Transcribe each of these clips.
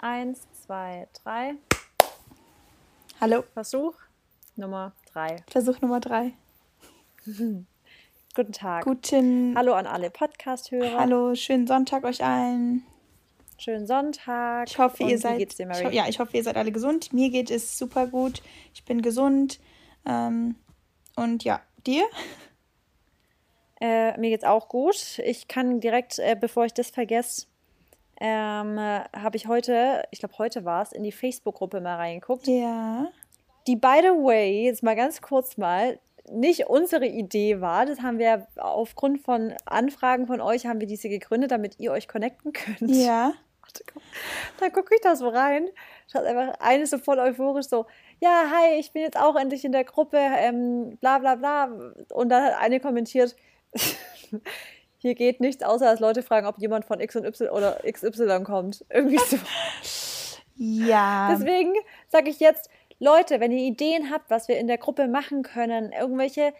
Eins, zwei, drei. Hallo. Versuch Nummer drei. Versuch Nummer drei. Guten Tag. Guten. Hallo an alle Podcast-Hörer. Hallo, schönen Sonntag euch allen. Schönen Sonntag. Ich hoffe, Und ihr seid. dir, ich, ja, ich hoffe, ihr seid alle gesund. Mir geht es super gut. Ich bin gesund. Ähm, und ja, dir? Äh, mir geht's auch gut. Ich kann direkt, äh, bevor ich das vergesse, ähm, äh, habe ich heute, ich glaube heute war es, in die Facebook-Gruppe mal reingeguckt. Ja. Die, by the way, jetzt mal ganz kurz mal, nicht unsere Idee war. Das haben wir aufgrund von Anfragen von euch, haben wir diese gegründet, damit ihr euch connecten könnt. Ja. Dann gucke ich da so rein. Schaut einfach eine so voll euphorisch so, ja, hi, ich bin jetzt auch endlich in der Gruppe, ähm, bla bla bla. Und dann hat eine kommentiert, hier geht nichts, außer dass Leute fragen, ob jemand von X und Y oder XY kommt. Irgendwie so. Ja. Deswegen sage ich jetzt, Leute, wenn ihr Ideen habt, was wir in der Gruppe machen können, irgendwelche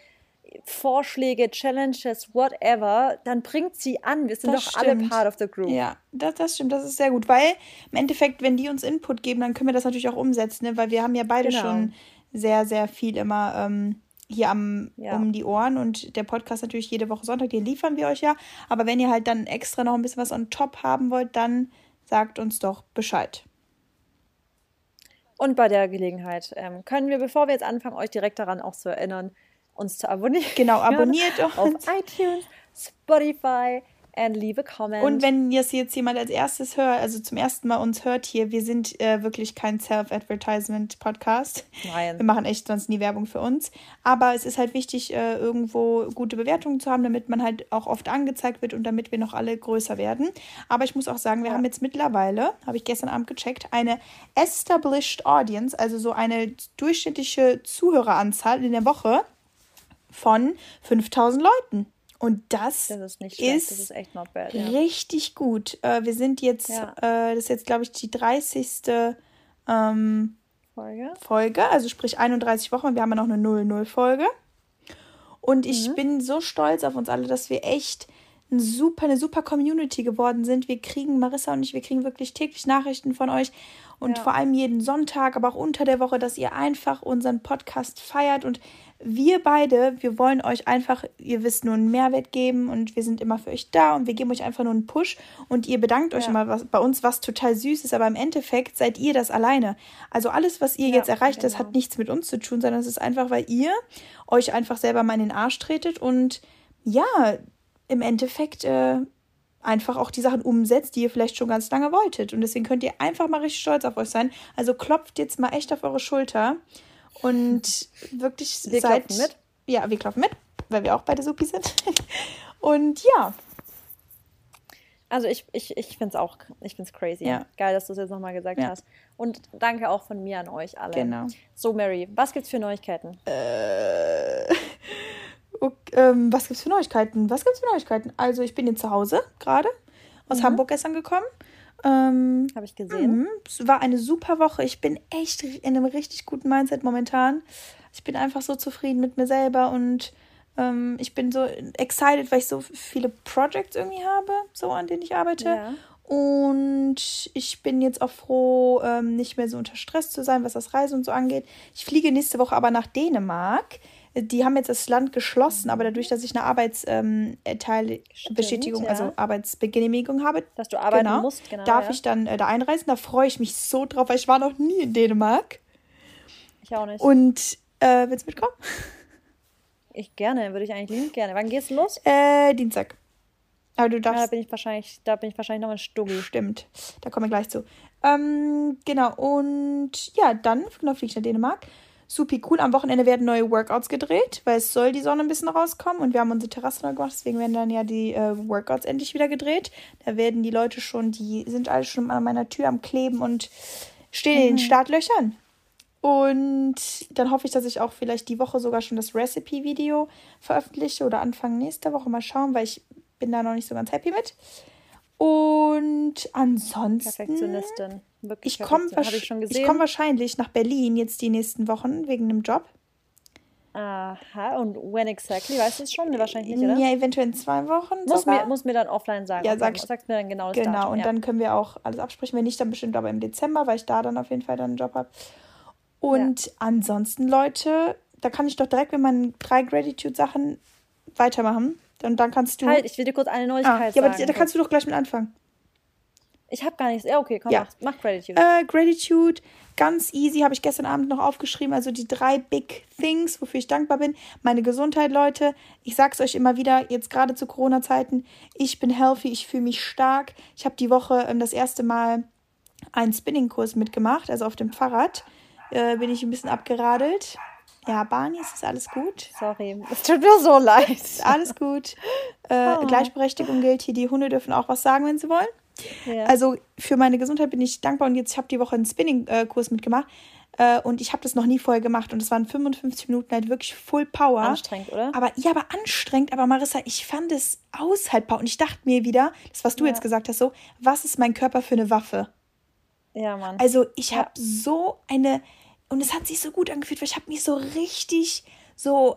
Vorschläge, Challenges, whatever, dann bringt sie an. Wir sind Das doch alle stimmt. part of the group. Ja, das, das stimmt, das ist sehr gut, weil im Endeffekt, wenn die uns Input geben, dann können wir das natürlich auch umsetzen, ne? weil wir haben ja beide Genau. schon sehr, sehr viel immer ähm, hier am, Ja. um die Ohren und der Podcast natürlich jede Woche Sonntag, den liefern wir euch ja, aber wenn ihr halt dann extra noch ein bisschen was on top haben wollt, dann sagt uns doch Bescheid. Und bei der Gelegenheit ähm, können wir, bevor wir jetzt anfangen, euch direkt daran auch zu erinnern, uns zu abonnieren. Genau, abonniert auf uns. iTunes, Spotify and leave a comment. Und wenn jetzt jetzt jemand als erstes hört, also zum ersten Mal uns hört hier, wir sind äh, wirklich kein Self-Advertisement-Podcast. Wir Nein. machen echt sonst nie Werbung für uns. Aber es ist halt wichtig, äh, irgendwo gute Bewertungen zu haben, damit man halt auch oft angezeigt wird und damit wir noch alle größer werden. Aber ich muss auch sagen, wir Ja. haben jetzt mittlerweile, habe ich gestern Abend gecheckt, eine established audience, also so eine durchschnittliche Zuhöreranzahl in der Woche von 5000 Leuten. Und das, Das ist nicht ist das ist echt not bad. Ja. richtig gut. Äh, wir sind jetzt, Ja. äh, das ist jetzt, glaube ich, die 30. Ähm, Folge. Folge, also sprich 31 Wochen. Wir haben ja noch eine 0-0-Folge. Und ich bin so stolz auf uns alle, dass wir echt ein super, eine super Community geworden sind. Wir kriegen, Marissa und ich, wir kriegen wirklich täglich Nachrichten von euch und Ja. vor allem jeden Sonntag, aber auch unter der Woche, dass ihr einfach unseren Podcast feiert und wir beide, wir wollen euch einfach, ihr wisst, nur einen Mehrwert geben und wir sind immer für euch da und wir geben euch einfach nur einen Push und ihr bedankt euch Ja. immer was, bei uns, was total süß ist, aber im Endeffekt seid ihr das alleine. Also alles, was ihr Ja, jetzt erreicht, das genau. hat nichts mit uns zu tun, sondern es ist einfach, weil ihr euch einfach selber mal in den Arsch tretet und ja, im Endeffekt äh, einfach auch die Sachen umsetzt, die ihr vielleicht schon ganz lange wolltet. Und deswegen könnt ihr einfach mal richtig stolz auf euch sein. Also klopft jetzt mal echt auf eure Schulter und wirklich Wir klopfen mit. Ja, wir klopfen mit, weil wir auch beide Supi sind. Und ja, Also ich, ich, ich finde es auch, ich finde es crazy. Ja. Geil, dass du es jetzt nochmal gesagt Ja. hast. Und danke auch von mir an euch alle. Genau. So, Mary, was gibt's für Neuigkeiten? äh, ok, ähm, was gibt's für Neuigkeiten? Was gibt's für Neuigkeiten? Also ich bin jetzt zu Hause gerade, aus Hamburg gestern gekommen. Ähm, Habe ich gesehen. Mhm. Es war eine super Woche. Ich bin echt in einem richtig guten Mindset momentan. Ich bin einfach so zufrieden mit mir selber und ähm, ich bin so excited, weil ich so viele Projects irgendwie habe, so an denen ich arbeite. Ja. Und ich bin jetzt auch froh, ähm, nicht mehr so unter Stress zu sein, was das Reisen und so angeht. Ich fliege nächste Woche aber nach Dänemark. Die haben jetzt das Land geschlossen, aber dadurch, dass ich eine Arbeitsbestätigung, ja. also Arbeitsgenehmigung habe, Dass du arbeiten genau, musst, genau. darf ja. ich dann äh, da einreisen. Da freue ich mich so drauf, weil ich war noch nie in Dänemark. Ich auch nicht. Und äh, willst du mitkommen? ich gerne, würde ich eigentlich liebend gerne. Wann geht's los? Äh, Dienstag. Aber du Ja, da darfst. bin ich wahrscheinlich, da bin ich wahrscheinlich noch ein Stuggi. Stimmt. Da kommen wir gleich zu. Ähm, genau. Und ja, dann genau, fliege ich nach Dänemark. Supi cool. Am Wochenende werden neue Workouts gedreht, weil es soll die Sonne ein bisschen rauskommen. Und wir haben unsere Terrasse neu gemacht, deswegen werden dann ja die äh, Workouts endlich wieder gedreht. Da werden die Leute schon, die sind alle schon an meiner Tür am Kleben und stehen in den Startlöchern. Und dann hoffe ich, dass ich auch vielleicht die Woche sogar schon das Recipe-Video veröffentliche oder Anfang nächster Woche mal schauen, weil ich bin da noch nicht so ganz happy mit. Und ansonsten. Perfektionistin. Wirklich Ich komme gesehen. komm wahrscheinlich nach Berlin jetzt die nächsten Wochen wegen einem Job. Aha, und when exactly? Weißt du es schon? Wahrscheinlich nicht, oder? Ja, eventuell in zwei Wochen. Muss sogar. mir, muss mir dann offline sagen. Ja, sag- sagst mir dann genau das Genau, Datum. und ja. dann können wir auch alles absprechen. Wenn nicht, dann bestimmt aber im Dezember, weil ich da dann auf jeden Fall dann einen Job habe. Und ansonsten, Leute, da kann ich doch direkt mit meinen drei Gratitude-Sachen weitermachen. Und dann kannst du. Halt, ich will dir kurz eine ah, Neuigkeit ja, aber sagen. da kannst du doch gleich mit anfangen. Ich habe gar nichts. Ja, okay, komm, Ja. mach, mach Gratitude. Äh, Gratitude, ganz easy, habe ich gestern Abend noch aufgeschrieben. Also die drei Big Things, wofür ich dankbar bin. Meine Gesundheit, Leute. Ich sag's euch immer wieder, jetzt gerade zu Corona-Zeiten. Ich bin healthy, ich fühle mich stark. Ich habe die Woche ähm, das erste Mal einen Spinning-Kurs mitgemacht, also auf dem Fahrrad. Äh, bin ich ein bisschen abgeradelt. Ja, Barney, es ist alles gut. Sorry, es tut mir so leid. Alles gut. Äh, Oh. Gleichberechtigung gilt hier. Die Hunde dürfen auch was sagen, wenn sie wollen. Ja. Also für meine Gesundheit bin ich dankbar und jetzt ich habe die Woche einen Spinning-Kurs mitgemacht äh, und ich habe das noch nie vorher gemacht und es waren 55 Minuten halt wirklich Full Power. Anstrengend, oder? Aber ja, aber anstrengend. Aber Marissa, ich fand es aushaltbar und ich dachte mir wieder, das was du Ja. jetzt gesagt hast, so, was ist mein Körper für eine Waffe? ja, Mann. Also ich Ja. habe so eine und es hat sich so gut angefühlt, weil ich habe mich so richtig so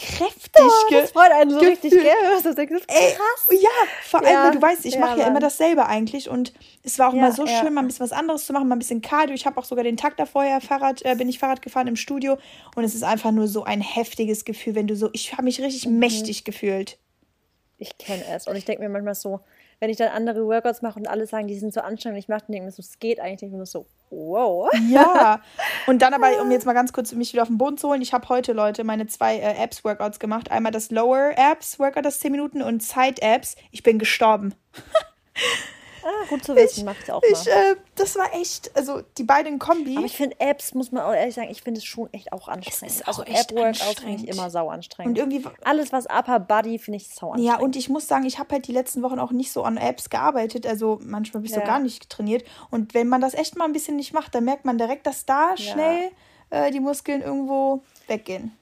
kräftig ge das freut einen so richtig, gefühlt. gell? Das ist Ey, krass. Ja, vor allem, Ja, weil du weißt, ich ja, mache ja immer dasselbe eigentlich und es war auch Ja, mal so schön, mal ein bisschen was anderes zu machen, mal ein bisschen Cardio. Ich habe auch sogar den Tag davor ja Fahrrad, äh, bin ich Fahrrad gefahren im Studio und es ist einfach nur so ein heftiges Gefühl, wenn du so, ich habe mich richtig Mhm. mächtig gefühlt. Ich kenne es. Und ich denke mir manchmal so, wenn ich dann andere Workouts mache und alle sagen, die sind so anstrengend, ich mache, denke mir so, es geht eigentlich, denke ich mir nur so, wow. Ja. Und dann aber, um jetzt mal ganz kurz mich wieder auf den Boden zu holen, ich habe heute, Leute, meine zwei äh, Abs-Workouts gemacht. Einmal das Lower Abs-Workout, das 10 Minuten und Side Abs. Ich bin gestorben. Ah, gut zu wissen, ich auch Ich, mal. äh, das war echt, also die beiden Kombi. Aber ich finde Apps, muss man auch ehrlich sagen, ich finde es schon echt auch anstrengend. ist also auch echt App-Workouts finde anstrengend. ich immer sau anstrengend. und irgendwie Alles, was Upper Body, finde ich sau anstrengend. Ja, und ich muss sagen, ich habe halt die letzten Wochen auch nicht so an Apps gearbeitet. Also manchmal habe ich so Ja. gar nicht trainiert. Und wenn man das echt mal ein bisschen nicht macht, dann merkt man direkt, dass da schnell äh, die Muskeln irgendwo weggehen.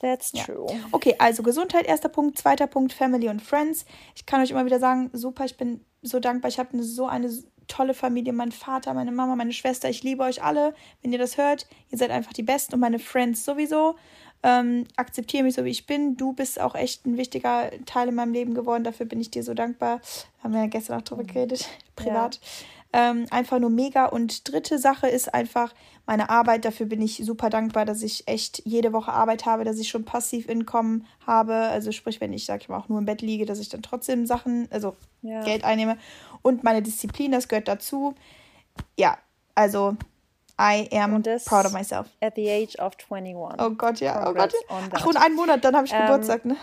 That's true. Okay, also Gesundheit, erster Punkt. Zweiter Punkt, Family und Friends. Ich kann euch immer wieder sagen, super, ich bin so dankbar. Ich habe so eine tolle Familie. Mein Vater, meine Mama, meine Schwester. Ich liebe euch alle. Wenn ihr das hört, ihr seid einfach die Besten und meine Friends sowieso. Ähm, akzeptiere mich so, wie ich bin. Du bist auch echt ein wichtiger Teil in meinem Leben geworden. Dafür bin ich dir so dankbar. Haben wir ja gestern auch drüber geredet, privat. Ähm, einfach nur mega. Und dritte Sache ist einfach meine Arbeit. Dafür bin ich super dankbar, dass ich echt jede Woche Arbeit habe, dass ich schon Passiv-Income habe. Also sprich, wenn ich, sag ich mal, auch nur im Bett liege, dass ich dann trotzdem Sachen, also Ja. Geld einnehme. Und meine Disziplin, das gehört dazu. Ja, also I am proud of myself. At the age of 21. Oh Gott, ja. Oh Gott. Ach, und einen Monat, dann habe ich Ähm, Geburtstag. Ne?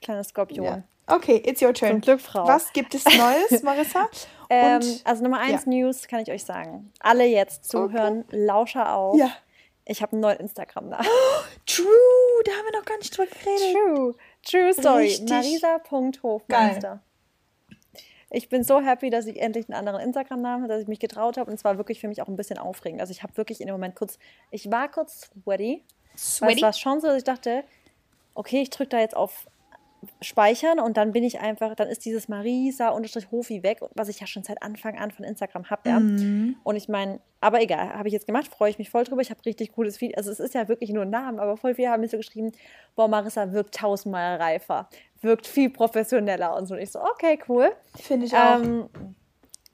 Kleiner Skorpion. Ja. Okay, it's your turn. Zum Glück, Frau. Was gibt es Neues, Marissa? Ähm, Und also Nummer eins ja. News kann ich euch sagen. Alle jetzt zuhören, Lauscher auf. Ja. Ich habe einen neuen Instagram-Namen. True, da haben wir noch gar nicht drüber geredet. True. True Story. Marisa.hofmeister. Ich bin so happy, dass ich endlich einen anderen Instagram-Namen habe, dass ich mich getraut habe. Und es war wirklich für mich auch ein bisschen aufregend. Also ich habe wirklich in dem Moment kurz, ich war kurz sweaty. Weil Sweaty? es war schon so, dass ich dachte, okay, ich drücke da jetzt auf Speichern und dann bin ich einfach, dann ist dieses Marisa-Hofi weg, was ich ja schon seit Anfang an von Instagram habe. Ja. Mhm. Und ich meine, aber egal, habe ich jetzt gemacht, freue ich mich voll drüber. Ich habe richtig cooles Video. Also es ist ja wirklich nur ein Name, aber voll viele haben mir so geschrieben, boah, Marissa wirkt tausendmal reifer, wirkt viel professioneller und so. Und ich so, okay, cool. Finde ich auch. Ähm,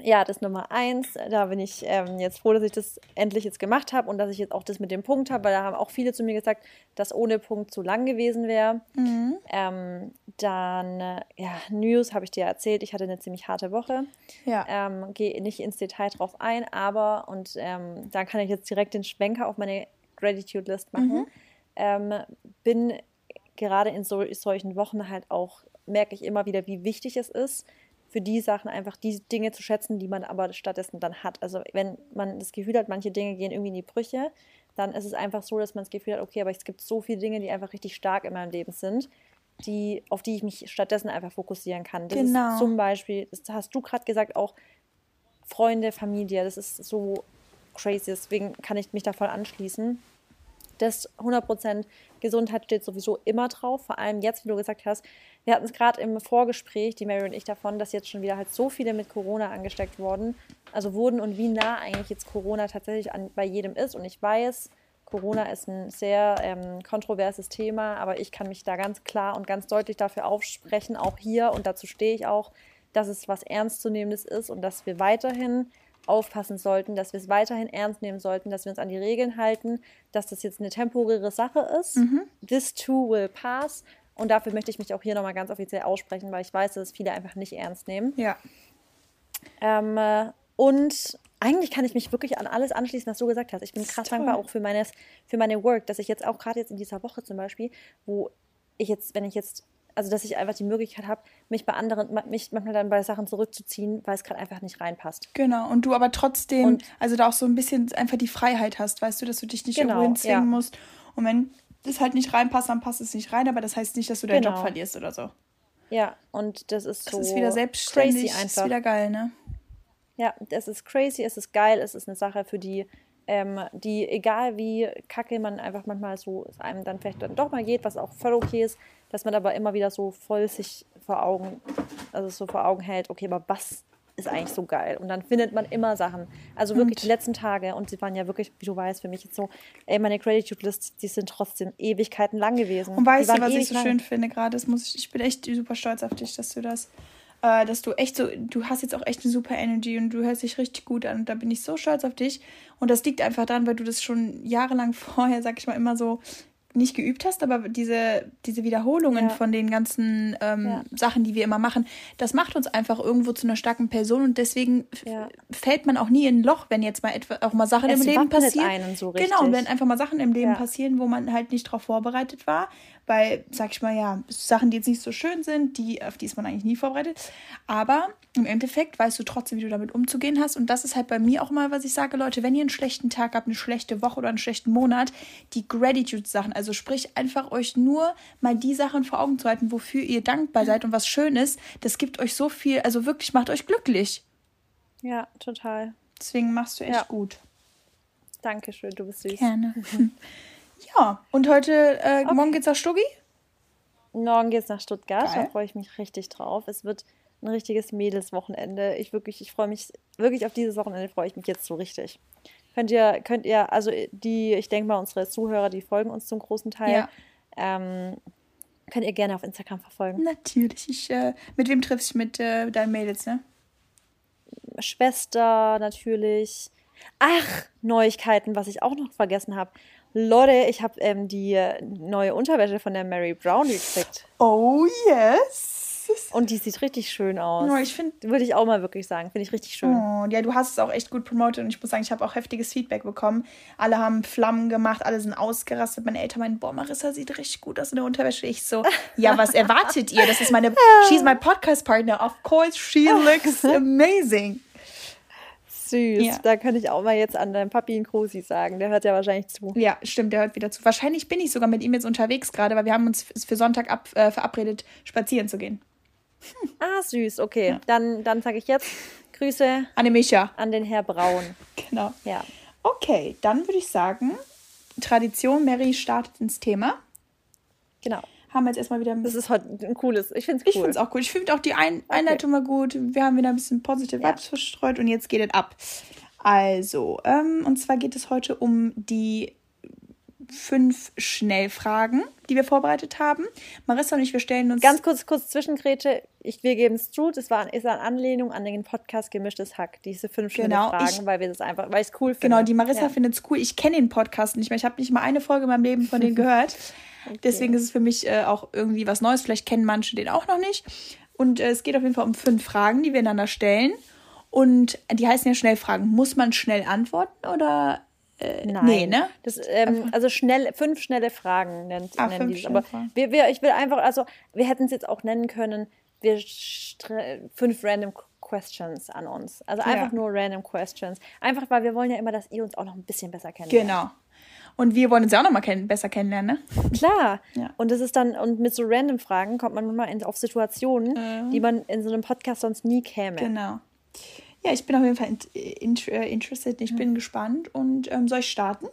ja, das Nummer eins. Da bin ich ähm, jetzt froh, dass ich das endlich jetzt gemacht habe und dass ich jetzt auch das mit dem Punkt habe, weil da haben auch viele zu mir gesagt, dass ohne Punkt zu lang gewesen wäre. Mhm. Ähm, dann, äh, ja, News habe ich dir erzählt. Ich hatte eine ziemlich harte Woche. ja. Ähm, Gehe nicht ins Detail drauf ein, aber, und ähm, da kann ich jetzt direkt den Schwenker auf meine Gratitude-List machen. Ähm, bin gerade in so, solchen Wochen halt auch, merke ich immer wieder, wie wichtig es ist, für die Sachen einfach die Dinge zu schätzen, die man aber stattdessen dann hat. Also wenn man das Gefühl hat, manche Dinge gehen irgendwie in die Brüche, dann ist es einfach so, dass man das Gefühl hat, okay, aber es gibt so viele Dinge, die einfach richtig stark in meinem Leben sind, die, auf die ich mich stattdessen einfach fokussieren kann. Das Genau. ist zum Beispiel, das hast du gerade gesagt, auch Freunde, Familie, das ist so crazy, deswegen kann ich mich da voll anschließen. Das 100% Gesundheit steht sowieso immer drauf, vor allem jetzt, wie du gesagt hast. Wir hatten es gerade im Vorgespräch, die Mary und ich, davon, dass jetzt schon wieder halt so viele mit Corona angesteckt wurden, also wurden und wie nah eigentlich jetzt Corona tatsächlich an, bei jedem ist. Und ich weiß, Corona ist ein sehr ähm, kontroverses Thema, aber ich kann mich da ganz klar und ganz deutlich dafür aufsprechen, auch hier, und dazu stehe ich auch, dass es was Ernstzunehmendes ist und dass wir weiterhin aufpassen sollten, dass wir es weiterhin ernst nehmen sollten, dass wir uns an die Regeln halten, dass das jetzt eine temporäre Sache ist. Mhm. This too will pass. Und dafür möchte ich mich auch hier nochmal ganz offiziell aussprechen, weil ich weiß, dass es viele einfach nicht ernst nehmen. Ja. Ähm, äh, und eigentlich kann ich mich wirklich an alles anschließen, was du gesagt hast. Ich bin krass dankbar auch für meine, für meine Work, dass ich jetzt auch gerade jetzt in dieser Woche zum Beispiel, wo ich jetzt, wenn ich jetzt, also dass ich einfach die Möglichkeit habe, mich bei anderen, mich manchmal dann bei Sachen zurückzuziehen, weil es gerade einfach nicht reinpasst. Genau, und du aber trotzdem, Und- also da auch so ein bisschen einfach die Freiheit hast, weißt du, dass du dich nicht Genau, irgendwo hinzwingen ja. musst. Und wenn das halt nicht reinpasst, dann passt es nicht rein, aber das heißt nicht, dass du deinen Genau. Job verlierst oder so. Ja, und das ist Das so ist wieder selbstständig, crazy ist einfach. wieder geil, ne? Ja, es ist crazy, es ist geil, es ist eine Sache, für die, ähm, die, egal wie kacke man einfach manchmal so es einem dann vielleicht dann doch mal geht, was auch voll okay ist, dass man aber immer wieder so voll sich vor Augen, also so vor Augen hält, okay, aber was ist eigentlich so geil? Und dann findet man immer Sachen. Also wirklich Und- die letzten Tage, und sie waren ja wirklich, wie du weißt, für mich jetzt so, ey, meine Gratitude-List, die sind trotzdem Ewigkeiten lang gewesen. Und weißt du, was ich so lang. schön finde gerade? Ich, ich bin echt super stolz auf dich, dass du das, äh, dass du echt so, du hast jetzt auch echt eine super Energy und du hörst dich richtig gut an. Und da bin ich so stolz auf dich. Und das liegt einfach daran, weil du das schon jahrelang vorher, sag ich mal, immer so nicht geübt hast, aber diese, diese Wiederholungen Ja. von den ganzen ähm, Ja. Sachen, die wir immer machen, das macht uns einfach irgendwo zu einer starken Person und deswegen Ja. fällt man auch nie in ein Loch, wenn jetzt mal etwa auch mal Sachen Es im Leben passieren. so Genau, und wenn einfach mal Sachen im Leben passieren, wo man halt nicht darauf vorbereitet war, weil, sag ich mal, ja, Sachen, die jetzt nicht so schön sind, die, auf die ist man eigentlich nie vorbereitet. Aber im Endeffekt weißt du trotzdem, wie du damit umzugehen hast. Und das ist halt bei mir auch mal, was ich sage, Leute, wenn ihr einen schlechten Tag habt, eine schlechte Woche oder einen schlechten Monat, die Gratitude-Sachen, also sprich einfach euch nur mal die Sachen vor Augen zu halten, wofür ihr dankbar seid und was schön ist, das gibt euch so viel, also wirklich macht euch glücklich. Ja, total. Deswegen machst du echt Ja. gut. Dankeschön, du bist süß. Gerne. ja, und heute, äh, morgen geht's nach Stuggi? Morgen geht's nach Stuttgart, Geil. da freue ich mich richtig drauf. Es wird ein richtiges Mädelswochenende. Ich wirklich, ich freue mich wirklich auf dieses Wochenende, freue ich mich jetzt so richtig. Könnt ihr, könnt ihr, also die, ich denke mal, unsere Zuhörer, die folgen uns zum großen Teil, Ja. ähm, könnt ihr gerne auf Instagram verfolgen. Natürlich. Ich, äh, mit wem triffst du mit äh, deinen Mädels, ne? Schwester natürlich. Ach, Neuigkeiten, was ich auch noch vergessen habe. Leute, ich habe ähm, die neue Unterwäsche von der Mary Brown gekriegt. Oh, yes. Und die sieht richtig schön aus. Oh, ich finde, Würde ich auch mal wirklich sagen. Finde ich richtig schön. oh, ja, du hast es auch echt gut promotet und ich muss sagen, ich habe auch heftiges Feedback bekommen. Alle haben Flammen gemacht, alle sind ausgerastet. Meine Eltern meinen, boah, Marissa sieht richtig gut aus in der Unterwäsche. Ich so, ja, was erwartet ihr? Das ist meine, she's my podcast partner. Of course, she looks amazing. Süß. Ja. Da könnte ich auch mal jetzt an deinen Papi einen Krusi sagen. Der hört ja wahrscheinlich zu. Ja, stimmt, der hört wieder zu. Wahrscheinlich bin ich sogar mit ihm jetzt unterwegs gerade, weil wir haben uns für Sonntag ab, äh, verabredet, spazieren zu gehen. Ah, süß. Okay. Dann, dann sage ich jetzt Grüße Annemisha. an den Herr Braun. Genau. Ja. Okay, dann würde ich sagen, Tradition, Mary startet ins Thema. Genau. Haben wir jetzt erstmal wieder ein Das ist heute ein cooles. Ich finde es Ich cool. finde es auch gut. Ich finde auch die ein Einleitung mal gut. Wir haben wieder ein bisschen positive Ja. Vibes verstreut und jetzt geht es ab. Also, ähm, und zwar geht es heute um die fünf Schnellfragen, die wir vorbereitet haben. Marissa und ich, wir stellen uns. Ganz kurz, kurz Zwischengrätsche. Ich, wir geben es zu. Das war, ist eine Anlehnung an den Podcast Gemischtes Hack. Diese fünf Genau, Fragen, ich- weil wir das einfach, weil ich es cool finde. Genau, die Marissa ja. findet es cool. Ich kenne den Podcast nicht mehr. Ich habe nicht mal eine Folge in meinem Leben von denen gehört. Deswegen ist es für mich äh, auch irgendwie was Neues. Vielleicht kennen manche den auch noch nicht. Und äh, es geht auf jeden Fall um fünf Fragen, die wir einander stellen. Und die heißen ja Schnellfragen. Muss man schnell antworten oder? Äh, Nein. Nee, ne? Das, ähm, also schnell, fünf schnelle Fragen nennt, Ah, nennen die. Aber wir, wir, ich will einfach, also wir hätten es jetzt auch nennen können, wir fünf random questions an uns. Also Ja. einfach nur random questions. Einfach, weil wir wollen ja immer, dass ihr uns auch noch ein bisschen besser kennenlernt. Genau. Und wir wollen uns ja auch noch mal kenn besser kennenlernen, ne? Klar. Ja. Und das ist dann, und mit so random Fragen kommt man manchmal in, auf Situationen, die man in so einem Podcast sonst nie käme. Genau. Ja, ich bin auf jeden Fall in, in, äh, interested. Ich bin gespannt. Und ähm, soll ich starten?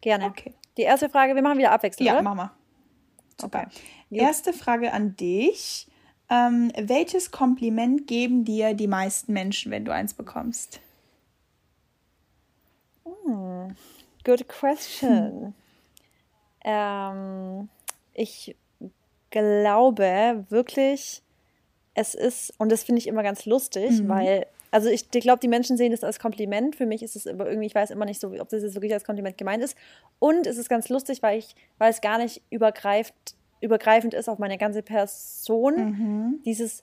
Gerne. Okay. Die erste Frage, wir machen wieder abwechselnd, Ja, oder? Mama. Super. Okay. Erste Frage an dich. Ähm, welches Kompliment geben dir die meisten Menschen, wenn du eins bekommst? Good question. Ähm, ich glaube wirklich, es ist, und das finde ich immer ganz lustig, Mhm. weil, also ich, ich glaube, die Menschen sehen das als Kompliment. Für mich ist es aber irgendwie, ich weiß immer nicht so, ob das jetzt wirklich als Kompliment gemeint ist. Und es ist ganz lustig, weil ich, weil es gar nicht übergreifend, übergreifend ist auf meine ganze Person. Mhm. Dieses,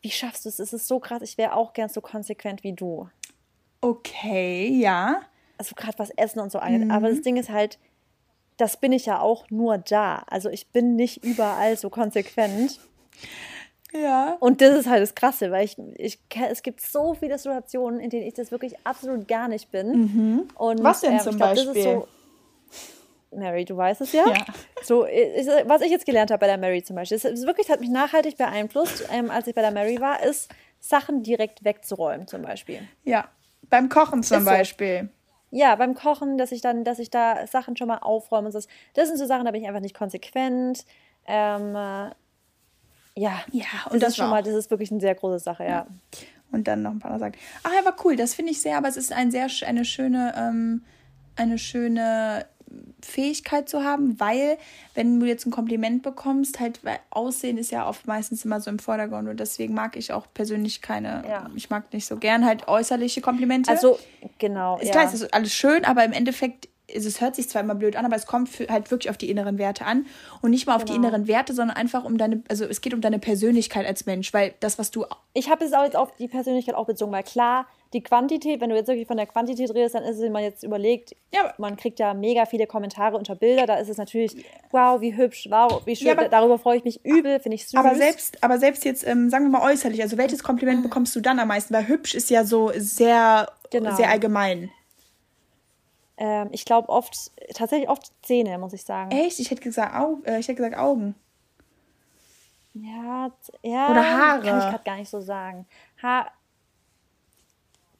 wie schaffst du es? Es ist so krass, ich wäre auch gern so konsequent wie du. Okay, ja. Also gerade was Essen und so angeht. Aber das Ding ist halt, das bin ich ja auch nur da. Also ich bin nicht überall so konsequent. Ja. Und das ist halt das Krasse, weil ich, ich es gibt so viele Situationen, in denen ich das wirklich absolut gar nicht bin. Und, Mhm. Was denn ähm, zum glaub, Das Beispiel? ist so, Mary, du weißt es ja. Ja. So, ich, was ich jetzt gelernt habe bei der Mary zum Beispiel, ist wirklich hat mich nachhaltig beeinflusst, ähm, als ich bei der Mary war, ist Sachen direkt wegzuräumen zum Beispiel. Ja. Beim Kochen zum Ist so. Ja, beim Kochen, dass ich dann, dass ich da Sachen schon mal aufräume und so. Das sind so Sachen, da bin ich einfach nicht konsequent. Ähm, äh, ja, Ja, das und das ist schon mal, das ist wirklich eine sehr große Sache, ja. Und dann noch ein paar andere sagen. Ach, ja, war cool. Das finde ich sehr, aber es ist ein sehr, eine schöne, ähm, eine schöne Fähigkeit zu haben, weil, wenn du jetzt ein Kompliment bekommst, halt, weil Aussehen ist ja oft meistens immer so im Vordergrund und deswegen mag ich auch persönlich keine, Ja. ich mag nicht so gern halt äußerliche Komplimente. Also, genau. ist ja. klar, es ist alles schön, aber im Endeffekt ist es hört sich zwar immer blöd an, aber es kommt für, halt wirklich auf die inneren Werte an und nicht mal auf die Genau. inneren Werte, sondern einfach um deine, also es geht um deine Persönlichkeit als Mensch, weil das, was du ich habe es auch jetzt auf die Persönlichkeit auch bezogen, weil klar, die Quantität, wenn du jetzt wirklich von der Quantität redest, dann ist es, wenn man jetzt überlegt, Ja, man kriegt ja mega viele Kommentare unter Bilder, da ist es natürlich, wow, wie hübsch, wow, wie schön, Ja, aber- darüber freue ich mich übel, finde ich süß. Aber selbst, aber selbst jetzt, ähm, sagen wir mal äußerlich, also welches Kompliment bekommst du dann am meisten? Weil hübsch ist ja so sehr, Genau. sehr allgemein. ähm, ich glaube oft, tatsächlich oft Zähne, muss ich sagen. Echt? Ich hätte gesagt, Au äh, ich hätte gesagt Augen. Ja, ja. Oder Haare. Kann ich gerade gar nicht so sagen. Ha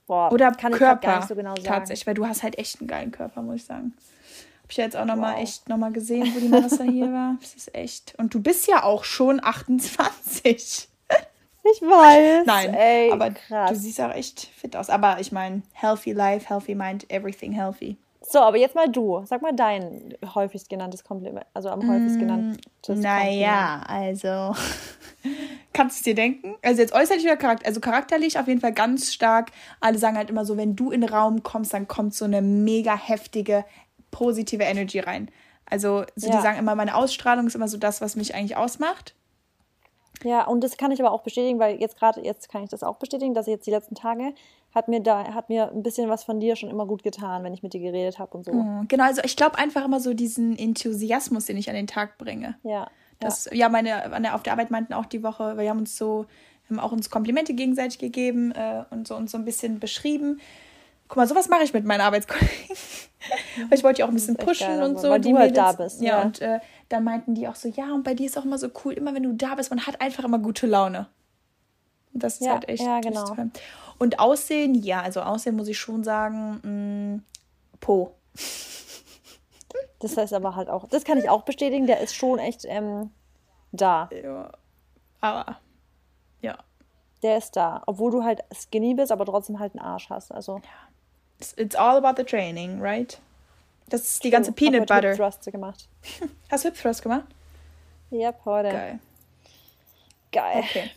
Boah, Oder kann ich grad Körper. gar nicht so genau sagen. Tatsächlich, weil du hast halt echt einen geilen Körper, muss ich sagen. Hab ich ja jetzt auch nochmal Wow. echt nochmal gesehen, wo die Marissa hier war. Das ist echt. Und du bist ja auch schon 28. Ich weiß. Nein, Ey, aber krass. du siehst auch echt fit aus. Aber ich meine, healthy life, healthy mind, everything healthy. So, aber jetzt mal du. Sag mal dein häufigst genanntes Kompliment. Also am häufigst genanntes Naja, also kannst du es dir denken? Also jetzt äußerlich oder charakter also charakterlich auf jeden Fall ganz stark. Alle sagen halt immer so, wenn du in den Raum kommst, dann kommt so eine mega heftige, positive Energy rein. Also so die Ja. sagen immer, meine Ausstrahlung ist immer so das, was mich eigentlich ausmacht. Ja, und das kann ich aber auch bestätigen, weil jetzt gerade, jetzt kann ich das auch bestätigen, dass jetzt die letzten Tage hat mir da, hat mir ein bisschen was von dir schon immer gut getan, wenn ich mit dir geredet habe und so. Mhm, Genau, also ich glaube einfach immer so diesen Enthusiasmus, den ich an den Tag bringe. Ja. Das, ja, meine, an der, auf der Arbeit meinten auch die Woche, wir haben uns so, wir haben auch uns Komplimente gegenseitig gegeben äh, und so uns so ein bisschen beschrieben. Guck mal, sowas mache ich mit meinen Arbeitskollegen. Weil ich wollte ja auch ein bisschen pushen geil, und so. weil die du halt da bist, Ja, ja. und äh, dann meinten die auch so, ja, und bei dir ist auch immer so cool, immer wenn du da bist, man hat einfach immer gute Laune. Und das ist Ja, halt echt, ja, genau. toll. Und Aussehen, ja, also Aussehen muss ich schon sagen, mh, Po. Das heißt aber halt auch, das kann ich auch bestätigen, der ist schon echt ähm, da. Ja. Aber, ja. Der ist da. Obwohl du halt skinny bist, aber trotzdem halt einen Arsch hast. Also It's, it's all about the training, right? Das ist die ganze Hab Peanut Hip Butter. Thrusts gemacht. Hast du Hip Thrust gemacht? Yep, heute. Geil. Geil. Okay.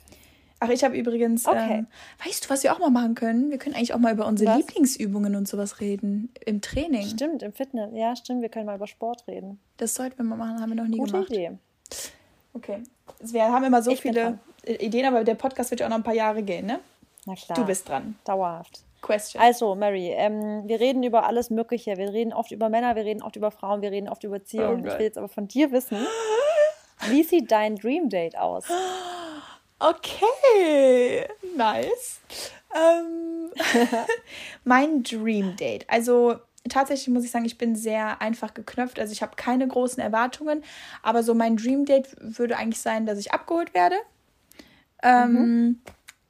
Ach, ich habe übrigens. Okay. Ähm, weißt du, was wir auch mal machen können? Wir können eigentlich auch mal über unsere Was? Lieblingsübungen und sowas reden. Im Training. Stimmt, im Fitness. Ja, stimmt, wir können mal über Sport reden. Das sollten wir mal machen, haben wir noch nie Gute gemacht. Idee. Okay. Wir haben immer so Ich viele Ideen, aber der Podcast wird ja auch noch ein paar Jahre gehen, ne? Na klar. Du bist dran. Dauerhaft. Question. Also, Mary, ähm, wir reden über alles Mögliche. Wir reden oft über Männer, wir reden oft über Frauen, wir reden oft über Beziehungen. Oh ich will jetzt aber von dir wissen, wie sieht dein Dream Date aus? Okay, nice. Ähm, mein Dream Date. Also tatsächlich muss ich sagen, ich bin sehr einfach geknöpft. Also ich habe keine großen Erwartungen. Aber so mein Dream Date würde eigentlich sein, dass ich abgeholt werde. Ähm,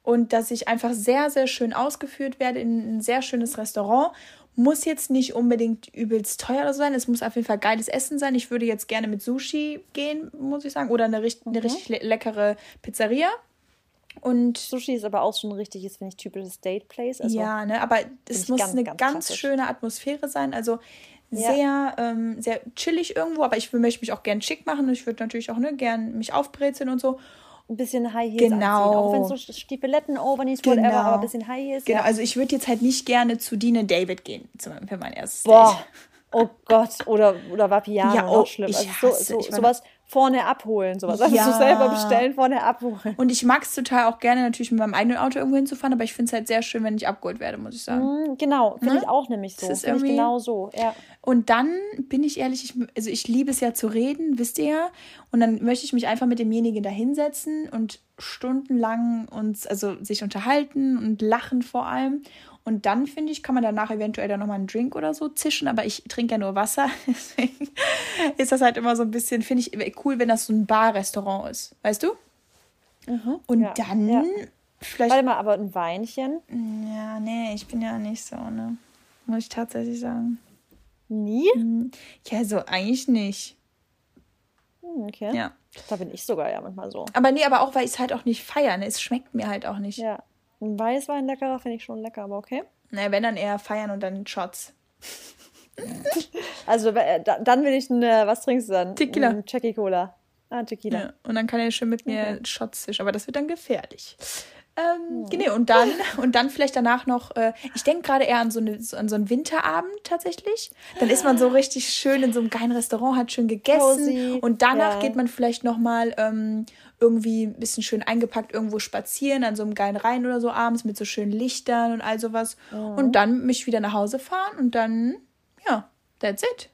Und dass ich einfach sehr, sehr schön ausgeführt werde in ein sehr schönes Restaurant. Muss jetzt nicht unbedingt übelst teuer sein. Es muss auf jeden Fall geiles Essen sein. Ich würde jetzt gerne mit Sushi gehen, muss ich sagen. Oder eine, richt eine richtig le leckere Pizzeria. Und Sushi ist aber auch schon ein richtiges, finde ich, typisches Date Place. Also, ja, ne, aber es muss ganz, eine ganz ganz, schöne Atmosphäre sein. Also Ja. Sehr, ähm, sehr chillig irgendwo, aber ich möchte mich auch gern schick machen. Ich würde natürlich auch ne, gern mich aufbrezeln und so. Ein bisschen High Heels genau. anziehen. Auch wenn es so Stiefeletten, Overknees, genau. whatever, aber ein bisschen High Heels. Genau, ja. also ich würde jetzt halt nicht gerne zu Dine David gehen für mein erstes Boah. Date. Oh Gott, oder, oder Vapiano, ja, oh, noch schlimm. Also so, so, sowas vorne abholen, sowas. Also ja. so selber bestellen, vorne abholen. Und ich mag es total auch gerne, natürlich mit meinem eigenen Auto irgendwo hinzufahren, aber ich finde es halt sehr schön, wenn ich abgeholt werde, muss ich sagen. Mm, genau, finde ne? ich auch nämlich so. Das ist irgendwie... genau so, ja. Und dann bin ich ehrlich, ich, also ich liebe es ja zu reden, wisst ihr ja. Und dann möchte ich mich einfach mit demjenigen da hinsetzen und stundenlang uns, also sich unterhalten und lachen vor allem. Und dann, finde ich, kann man danach eventuell dann nochmal einen Drink oder so zischen, aber ich trinke ja nur Wasser. Deswegen ist das halt immer so ein bisschen, finde ich cool, wenn das so ein Bar-Restaurant ist. Weißt du? Mhm, Und ja, dann ja. vielleicht. Warte mal, aber ein Weinchen? Ja, nee, ich bin ja nicht so, ne? Muss ich tatsächlich sagen. Nie? Hm, ja, so eigentlich nicht. Hm, okay. Ja. Da bin ich sogar ja manchmal so. Aber nee, aber auch, weil ich es halt auch nicht feiere. Ne? Es schmeckt mir halt auch nicht. Ja. Ein Weißwein leckerer finde ich schon lecker, aber okay. Na, wenn dann eher feiern und dann Shots. also äh, dann will ich eine, was trinkst du dann? Tequila. Ein Jackie Cola. Ah, Tequila. Ja, und dann kann er schön mit mir okay. Shots zischen, aber das wird dann gefährlich. Ähm, ja. Genau, und dann, und dann vielleicht danach noch, äh, ich denke gerade eher an so, eine, an so einen Winterabend tatsächlich. Dann ist man so richtig schön in so einem geilen Restaurant, hat schön gegessen. Cozy. Und danach ja. geht man vielleicht nochmal ähm, irgendwie ein bisschen schön eingepackt irgendwo spazieren, an so einem geilen Rhein oder so abends mit so schönen Lichtern und all sowas. Mhm. Und dann mich wieder nach Hause fahren und dann, ja, that's it.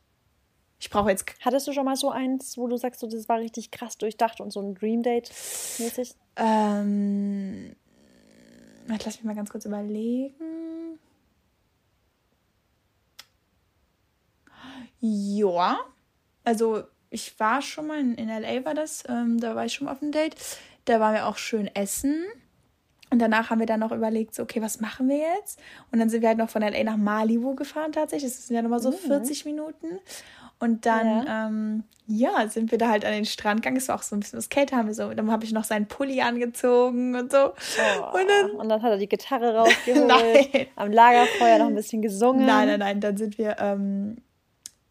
Ich brauche jetzt. Hattest du schon mal so eins, wo du sagst, so, das war richtig krass durchdacht und so ein Dream Date mäßig? Ähm. Lass mich mal ganz kurz überlegen. Ja. Also ich war schon mal in, in LA, war das, ähm, da war ich schon mal auf einem Date. Da waren wir auch schön essen. Und danach haben wir dann noch überlegt, so, okay, was machen wir jetzt? Und dann sind wir halt noch von LA nach Malibu gefahren tatsächlich. Das sind ja nochmal so mhm. 40 Minuten. Und dann, ja. Ähm, ja. sind wir da halt an den Strand gegangen. Es war auch so ein bisschen das Kälte, haben wir so, dann habe ich noch seinen Pulli angezogen und so. Oh. Und, dann, und dann hat er die Gitarre rausgeholt. nein. Am Lagerfeuer noch ein bisschen gesungen. Nein, nein, nein. Dann sind wir, ähm,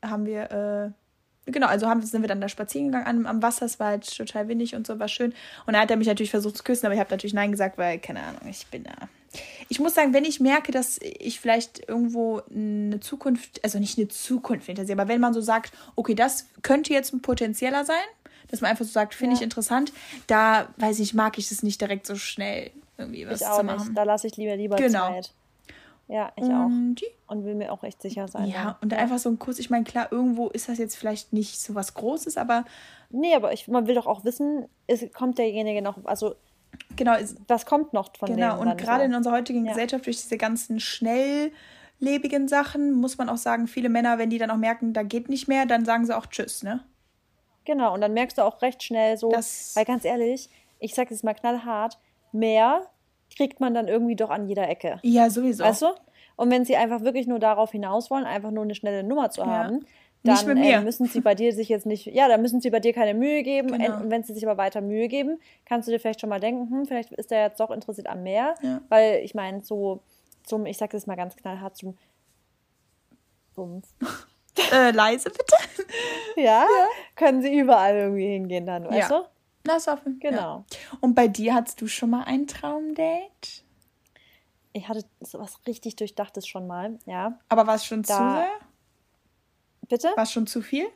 haben wir, äh, Genau, also haben, sind wir dann da spazieren gegangen am, am Wasser. Es war halt total windig und so, war schön. Und da hat er mich natürlich versucht zu küssen, aber ich habe natürlich Nein gesagt, weil, keine Ahnung, ich bin da. Ich muss sagen, wenn ich merke, dass ich vielleicht irgendwo eine Zukunft, also nicht eine Zukunft hintersehe, aber wenn man so sagt, okay, das könnte jetzt ein potenzieller sein, dass man einfach so sagt, finde ja. ich interessant, da weiß ich, mag ich es nicht direkt so schnell irgendwie was ich auch zu machen. Nicht. Da lasse ich lieber lieber genau. Zeit. Ja, ich auch. Und will mir auch echt sicher sein. Ja, und ja. einfach so ein Kuss. Ich meine, klar, irgendwo ist das jetzt vielleicht nicht so was Großes, aber. Nee, aber ich, man will doch auch wissen, ist, kommt derjenige noch, also. Genau, was kommt noch von Genau, und gerade so. in unserer heutigen ja. Gesellschaft, durch diese ganzen schnelllebigen Sachen, muss man auch sagen, viele Männer, wenn die dann auch merken, da geht nicht mehr, dann sagen sie auch Tschüss, ne? Genau, und dann merkst du auch recht schnell so, das weil ganz ehrlich, ich sag jetzt mal knallhart, mehr kriegt man dann irgendwie doch an jeder Ecke. Ja, sowieso. Weißt du? Und wenn sie einfach wirklich nur darauf hinaus wollen, einfach nur eine schnelle Nummer zu haben, ja. dann äh, müssen sie bei dir sich jetzt nicht, ja, dann müssen sie bei dir keine Mühe geben. Genau. Und wenn sie sich aber weiter Mühe geben, kannst du dir vielleicht schon mal denken, hm, vielleicht ist der jetzt doch interessiert am Meer. Ja. Weil ich meine, so zum, ich sag das mal ganz knallhart, zum Bums. äh, leise bitte. ja, ja, können sie überall irgendwie hingehen dann, weißt ja. du? Lass offen. Genau. Ja. Und bei dir hattest du schon mal ein Traumdate? Ich hatte sowas richtig Durchdachtes schon mal, ja. Aber war es schon da, zu sehr? Bitte? War es schon zu viel?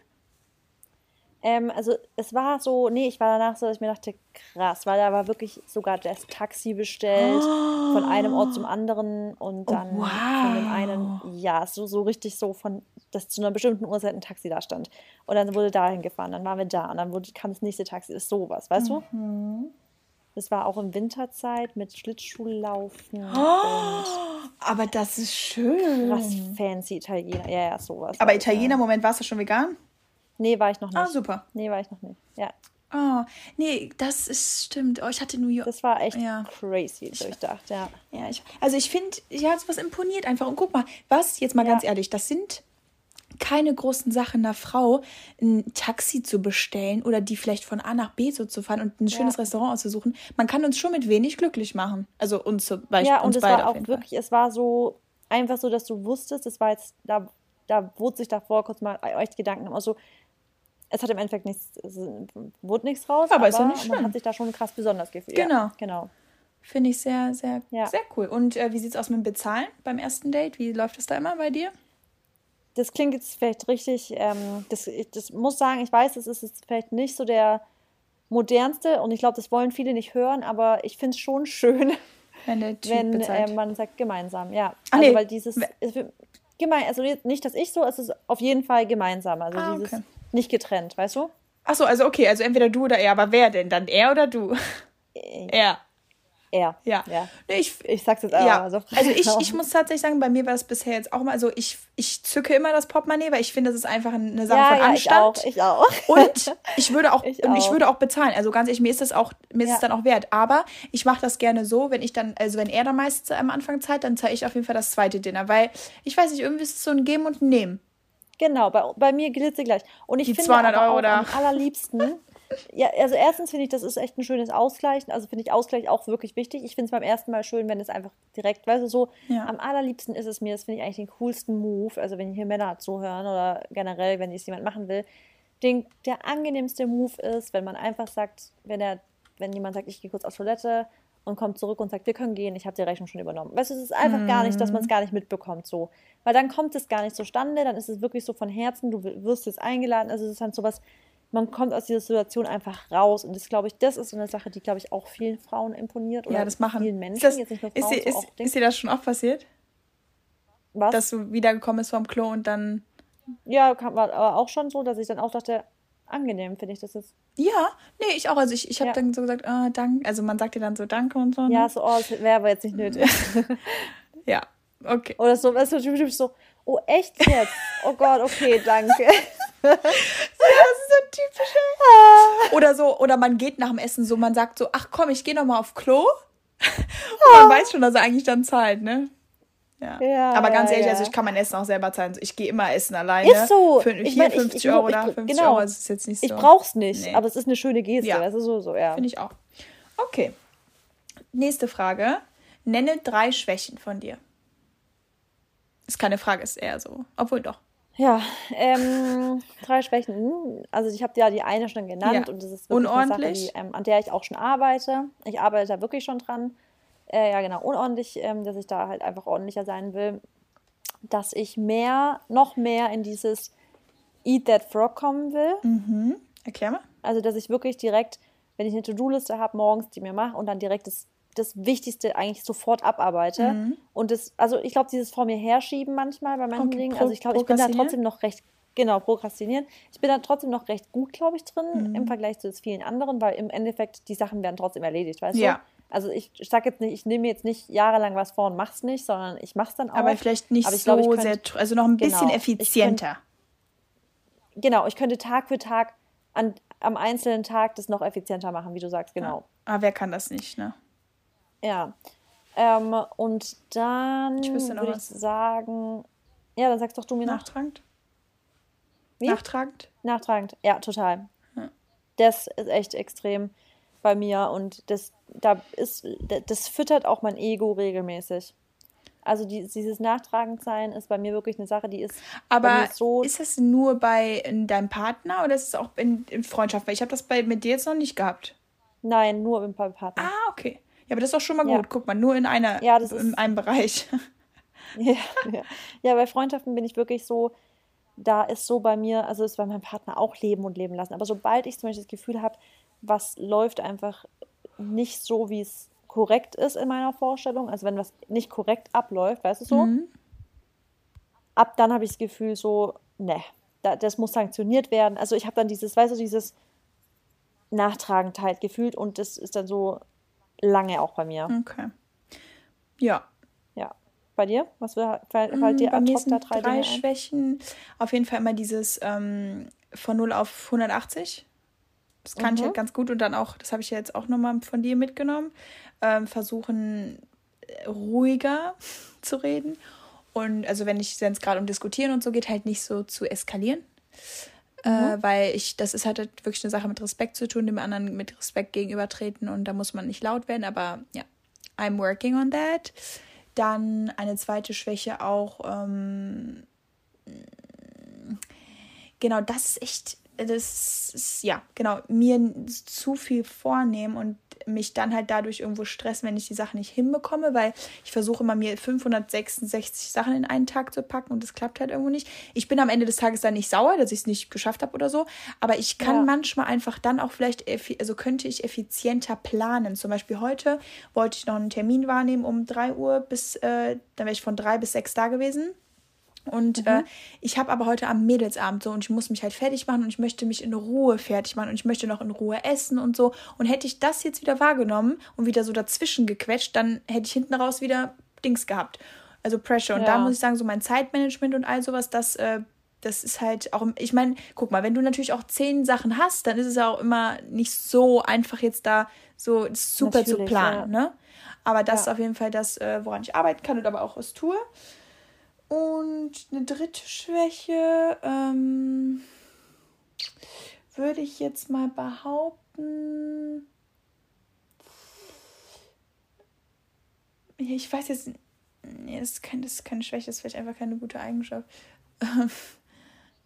Ähm, also es war so, nee, ich war danach so, dass ich mir dachte, krass, weil da war wirklich sogar das Taxi bestellt oh. von einem Ort zum anderen und oh, dann oh, wow. von dem einen, ja, so, so richtig so von, dass zu einer bestimmten Uhrzeit ein Taxi da stand. Und dann wurde dahin gefahren, dann waren wir da und dann wurde, kam das nächste Taxi, das ist sowas, weißt mhm. du? Das war auch in Winterzeit mit Schlittschuhlaufen. Oh, aber das ist schön. Krass fancy Italiener. Ja, ja, sowas. Aber Italiener, ja. Moment, warst du schon vegan? Nee, war ich noch ah, nicht. Ah, super. Nee, war ich noch nicht. Ja. Oh, nee, das ist stimmt. Oh, ich hatte New York. Das war echt ja. crazy durchdacht, ja. Ja, ich, also ich finde, ja, was imponiert einfach. Und guck mal, was, jetzt mal ja. ganz ehrlich, das sind keine großen Sachen einer Frau, ein Taxi zu bestellen oder die vielleicht von A nach B so zu fahren und ein schönes ja. Restaurant auszusuchen. Man kann uns schon mit wenig glücklich machen. Also uns zum Beispiel. Ja, und es war auch wirklich, Fall. es war so einfach so, dass du wusstest, es war jetzt, da da wurde sich davor kurz mal echt Gedanken gemacht. Also, es hat im Endeffekt nichts, es wurde nichts raus, Aber aber, ist ja nicht man schlimm. hat sich da schon krass besonders gefühlt. Genau. Ja, genau. Finde ich sehr, sehr, Ja. sehr cool. Und äh, wie sieht es aus mit dem Bezahlen beim ersten Date? Wie läuft das da immer bei dir? Das klingt jetzt vielleicht richtig, ähm, das, ich das muss sagen, ich weiß, es ist jetzt vielleicht nicht so der modernste und ich glaube, das wollen viele nicht hören, aber ich finde es schon schön, Wenn wenn äh, man sagt gemeinsam, ja. Ach also nee. weil dieses es gemein, also nicht, dass ich so, es ist auf jeden Fall gemeinsam, also Ah, dieses okay. Nicht getrennt, weißt du? Achso, also okay, also entweder du oder er, aber wer denn? Dann er oder du? Er. Er. Ja. Ja. Nee, ich, Ich sag's jetzt aber ja, mal so. also ich, ich muss tatsächlich sagen, bei mir war das bisher jetzt auch mal, also ich, ich zücke immer das Portemonnaie, weil ich finde, das ist einfach eine Sache ja, von ja, ich Anstand. auch, ich auch. Und ich würde auch, Ich und ich auch. würde auch bezahlen. Also ganz ehrlich, mir ist das auch, mir ist es dann auch wert. Aber ich mache das gerne so, wenn ich dann, also wenn er dann meistens am Anfang zahlt, dann zahle ich auf jeden Fall das zweite Dinner. Weil ich weiß nicht, irgendwie ist es so ein Geben und ein Nehmen. Genau, bei, bei mir gilt sie gleich. Und ich Die finde 200 aber Euro da. am allerliebsten, ja, also erstens finde ich, das ist echt ein schönes Ausgleichen. Also finde ich Ausgleich auch wirklich wichtig. Ich finde es beim ersten Mal schön, wenn es einfach direkt, weißt du, so Ja. am allerliebsten ist es mir, das finde ich eigentlich den coolsten Move. Also wenn hier Männer zuhören oder generell, wenn es jemand machen will, den, der angenehmste Move ist, wenn man einfach sagt, wenn er, wenn jemand sagt, ich gehe kurz auf Toilette und kommt zurück und sagt, wir können gehen, ich habe die Rechnung schon übernommen. Weißt du, es ist einfach gar nicht, dass man es gar nicht mitbekommt so. Weil dann kommt es gar nicht zustande, dann ist es wirklich so von Herzen, du wirst jetzt eingeladen, also es ist dann sowas, man kommt aus dieser Situation einfach raus und das glaube ich, das ist so eine Sache, die glaube ich auch vielen Frauen imponiert oder ja, das machen. vielen Menschen, ist, das, jetzt nicht nur ist, Frauen, dir, so ist, auch ist dir das schon oft passiert? Was? Dass du wiedergekommen bist vom Klo und dann. ja, war aber auch schon so, dass ich dann auch dachte, angenehm finde ich das jetzt. Ja, nee, ich auch. Also ich, ich habe Ja. dann so gesagt, ah, danke. Also man sagt dir dann so Danke und so. ne? Ja, so, oh, wäre aber jetzt nicht nötig. Ja, okay. Oder so, weißt du, typisch so, oh, echt jetzt? Oh Gott, okay, danke. Das ist so typisch. ey. Oder so, oder man geht nach dem Essen so, man sagt so, ach komm, ich gehe noch mal auf Klo. Und man weiß schon, dass er eigentlich dann zahlt, ne? Ja. Ja, Aber ganz ehrlich, ja. also ich kann mein Essen auch selber zahlen. Ich gehe immer essen alleine. Ist so. Für, Ich mein, ich- 50 ich- Euro, ich- da 50 genau. Euro, das ist jetzt nicht so. Ich brauch's nicht, Nee. aber es ist eine schöne Geste, Ja. weißt du, so, so, ja. Finde ich auch. Okay. Nächste Frage. Nenne drei Schwächen von dir. Ist keine Frage, ist eher so. Obwohl doch. Ja, ähm, drei Schwächen. Also ich habe ja die eine schon genannt und das ist wirklich eine Sache, Unordentlich? die, ähm, an der ich auch schon arbeite. Ich arbeite da wirklich schon dran. Äh, ja, genau, unordentlich, ähm, dass ich da halt einfach ordentlicher sein will. Dass ich mehr, noch mehr in dieses Eat That Frog kommen will. Mhm. Erklär mal. Also, dass ich wirklich direkt, wenn ich eine To-Do-Liste habe, morgens die mir mache und dann direkt das, das Wichtigste eigentlich sofort abarbeite. Mhm. Und das, also ich glaube, dieses vor mir herschieben manchmal bei manchen Okay, Dingen. Also ich glaube, ich bin da trotzdem noch recht, genau, prokrastinieren. Ich bin da trotzdem noch recht gut, glaube ich, drin Mhm. im Vergleich zu vielen anderen, weil im Endeffekt die Sachen werden trotzdem erledigt, weißt Ja. du? Also ich sage jetzt nicht, ich nehme mir jetzt nicht jahrelang was vor und mach's nicht, sondern ich mach's dann auch. Aber vielleicht nicht Aber ich so glaube, ich könnte- sehr, also noch ein bisschen Genau. Ich könnte- effizienter. Genau, ich könnte Tag für Tag an, am einzelnen Tag das noch effizienter machen, wie du sagst, genau. Aber wer kann das nicht, ne? Ja. Ähm, und dann Ich würde ich sagen, ja, dann sagst doch du mir nach. Nachtragend? Wie? Nachtragend? Nachtragend. Ja, total. Ja. Das ist echt extrem bei mir und das, da ist, das füttert auch mein Ego regelmäßig. Also die, dieses Nachtragend-Sein ist bei mir wirklich eine Sache, die ist Aber so. ist das nur bei in deinem Partner oder ist es auch in, in Freundschaft? Weil ich habe das bei mit dir jetzt noch nicht gehabt. nein, nur im Partner. Ah, okay. Ja, aber das ist doch schon mal Ja. gut. Guck mal, nur in einer, Ja, das in ist- einem Bereich. Ja, ja. ja, bei Freundschaften bin ich wirklich so, da ist so bei mir, also ist bei meinem Partner auch leben und leben lassen. Aber sobald ich zum Beispiel das Gefühl habe, was läuft einfach nicht so, wie es korrekt ist in meiner Vorstellung, also wenn was nicht korrekt abläuft, weißt du so, Mhm. ab dann habe ich das Gefühl so, ne, da, das muss sanktioniert werden. Also ich habe dann dieses, weißt du, dieses Nachtragend halt gefühlt und das ist dann so lange auch bei mir. Okay. Ja. Ja. Bei dir? Was fällt, fällt dir bei mir da sind drei drei ein? Schwächen. Auf jeden Fall immer dieses ähm, von 0 auf 180. Das kann ich Mhm. halt ganz gut und dann auch, das habe ich ja jetzt auch nochmal von dir mitgenommen, ähm, versuchen äh, ruhiger zu reden. Und also wenn ich es gerade um Diskutieren und so geht, halt nicht so zu eskalieren. Äh, weil ich, das ist halt wirklich eine Sache mit Respekt zu tun, dem anderen mit Respekt gegenübertreten und da muss man nicht laut werden, aber ja, I'm working on that. Dann eine zweite Schwäche auch, ähm, genau, das ist echt, das ist, ja, genau, mir zu viel vornehmen und mich dann halt dadurch irgendwo stressen, wenn ich die Sachen nicht hinbekomme, weil ich versuche immer mir 566 Sachen in einen Tag zu packen und das klappt halt irgendwo nicht. Ich bin am Ende des Tages dann nicht sauer, dass ich es nicht geschafft habe oder so, aber ich kann ja. manchmal einfach dann auch vielleicht, also könnte ich effizienter planen. Zum Beispiel heute wollte ich noch einen Termin wahrnehmen um 3 Uhr bis, äh, dann wäre ich von 3 bis 6 da gewesen. Und mhm. äh, ich habe aber heute am Mädelsabend so und ich muss mich halt fertig machen und ich möchte mich in Ruhe fertig machen und ich möchte noch in Ruhe essen und so. Und hätte ich das jetzt wieder wahrgenommen und wieder so dazwischen gequetscht, dann hätte ich hinten raus wieder Dings gehabt. Also Pressure. Und ja. da muss ich sagen, so mein Zeitmanagement und all sowas, das, äh, das ist halt auch, ich meine, guck mal, wenn du natürlich auch zehn Sachen hast, dann ist es ja auch immer nicht so einfach jetzt da so super natürlich, zu planen, ja. ne? Aber das ja. ist auf jeden Fall das, äh, woran ich arbeiten kann und aber auch was tue. Und eine dritte Schwäche ähm, würde ich jetzt mal behaupten. Ich weiß jetzt, nee, das ist, kein, das ist keine Schwäche, das ist vielleicht einfach keine gute Eigenschaft.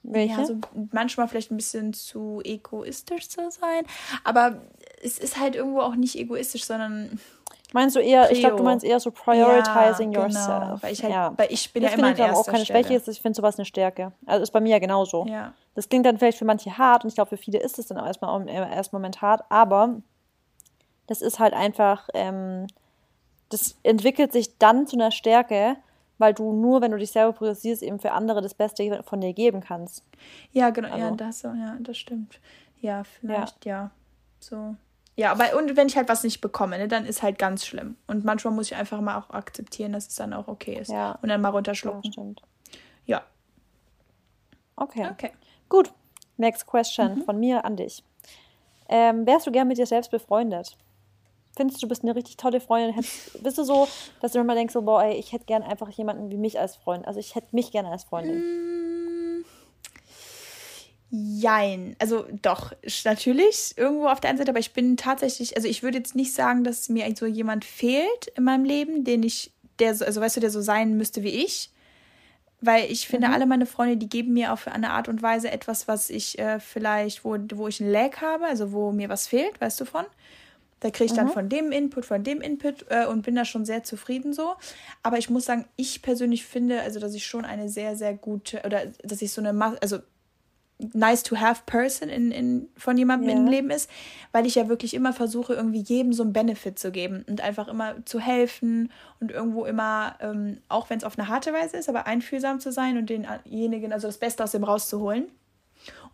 Welche? Ja, so manchmal vielleicht ein bisschen zu egoistisch zu sein. Aber es ist halt irgendwo auch nicht egoistisch, sondern Meinst du eher, Prio. ich glaube, du meinst eher so prioritizing ja, genau. yourself. Weil ich, halt, ja. weil ich bin das ja immer an erster auch keine Stelle. Schwäche ist, ich finde sowas eine Stärke. Also ist bei mir ja genauso. Ja. Das klingt dann vielleicht für manche hart und ich glaube, für viele ist es dann auch erstmal im ersten Moment hart, aber das ist halt einfach, ähm, das entwickelt sich dann zu einer Stärke, weil du nur, wenn du dich selber priorisierst, eben für andere das Beste von dir geben kannst. Ja, genau, also. ja, das, ja, das stimmt. Ja, vielleicht, ja. ja. So. Ja, aber und wenn ich halt was nicht bekomme, ne, dann ist halt ganz schlimm. Und manchmal muss ich einfach mal auch akzeptieren, dass es dann auch okay ist. Ja. Und dann mal runterschlucken. Ja, stimmt. Ja. Okay. Okay. Gut. Next question mhm. von mir an dich. Ähm, wärst du gern mit dir selbst befreundet? Findest du, du bist eine richtig tolle Freundin? Hättest, bist du so, dass du immer denkst, so, boah, ey, ich hätte gern einfach jemanden wie mich als Freund. Also ich hätte mich gerne als Freundin. Mm Jein. Also doch, natürlich irgendwo auf der einen Seite, aber ich bin tatsächlich, also ich würde jetzt nicht sagen, dass mir so jemand fehlt in meinem Leben, den ich, der so, also weißt du, der so sein müsste wie ich. Weil ich finde, mhm. alle meine Freunde, die geben mir auf eine Art und Weise etwas, was ich äh, vielleicht, wo, wo ich einen Lag habe, also wo mir was fehlt, weißt du von? Da kriege ich dann mhm. von dem Input, von dem Input äh, und bin da schon sehr zufrieden so. Aber ich muss sagen, ich persönlich finde, also dass ich schon eine sehr, sehr gute, oder dass ich so eine, also nice to have person in, in, von jemandem yeah. im Leben ist, weil ich ja wirklich immer versuche, irgendwie jedem so einen Benefit zu geben und einfach immer zu helfen und irgendwo immer, ähm, auch wenn es auf eine harte Weise ist, aber einfühlsam zu sein und denjenigen, also das Beste aus dem rauszuholen.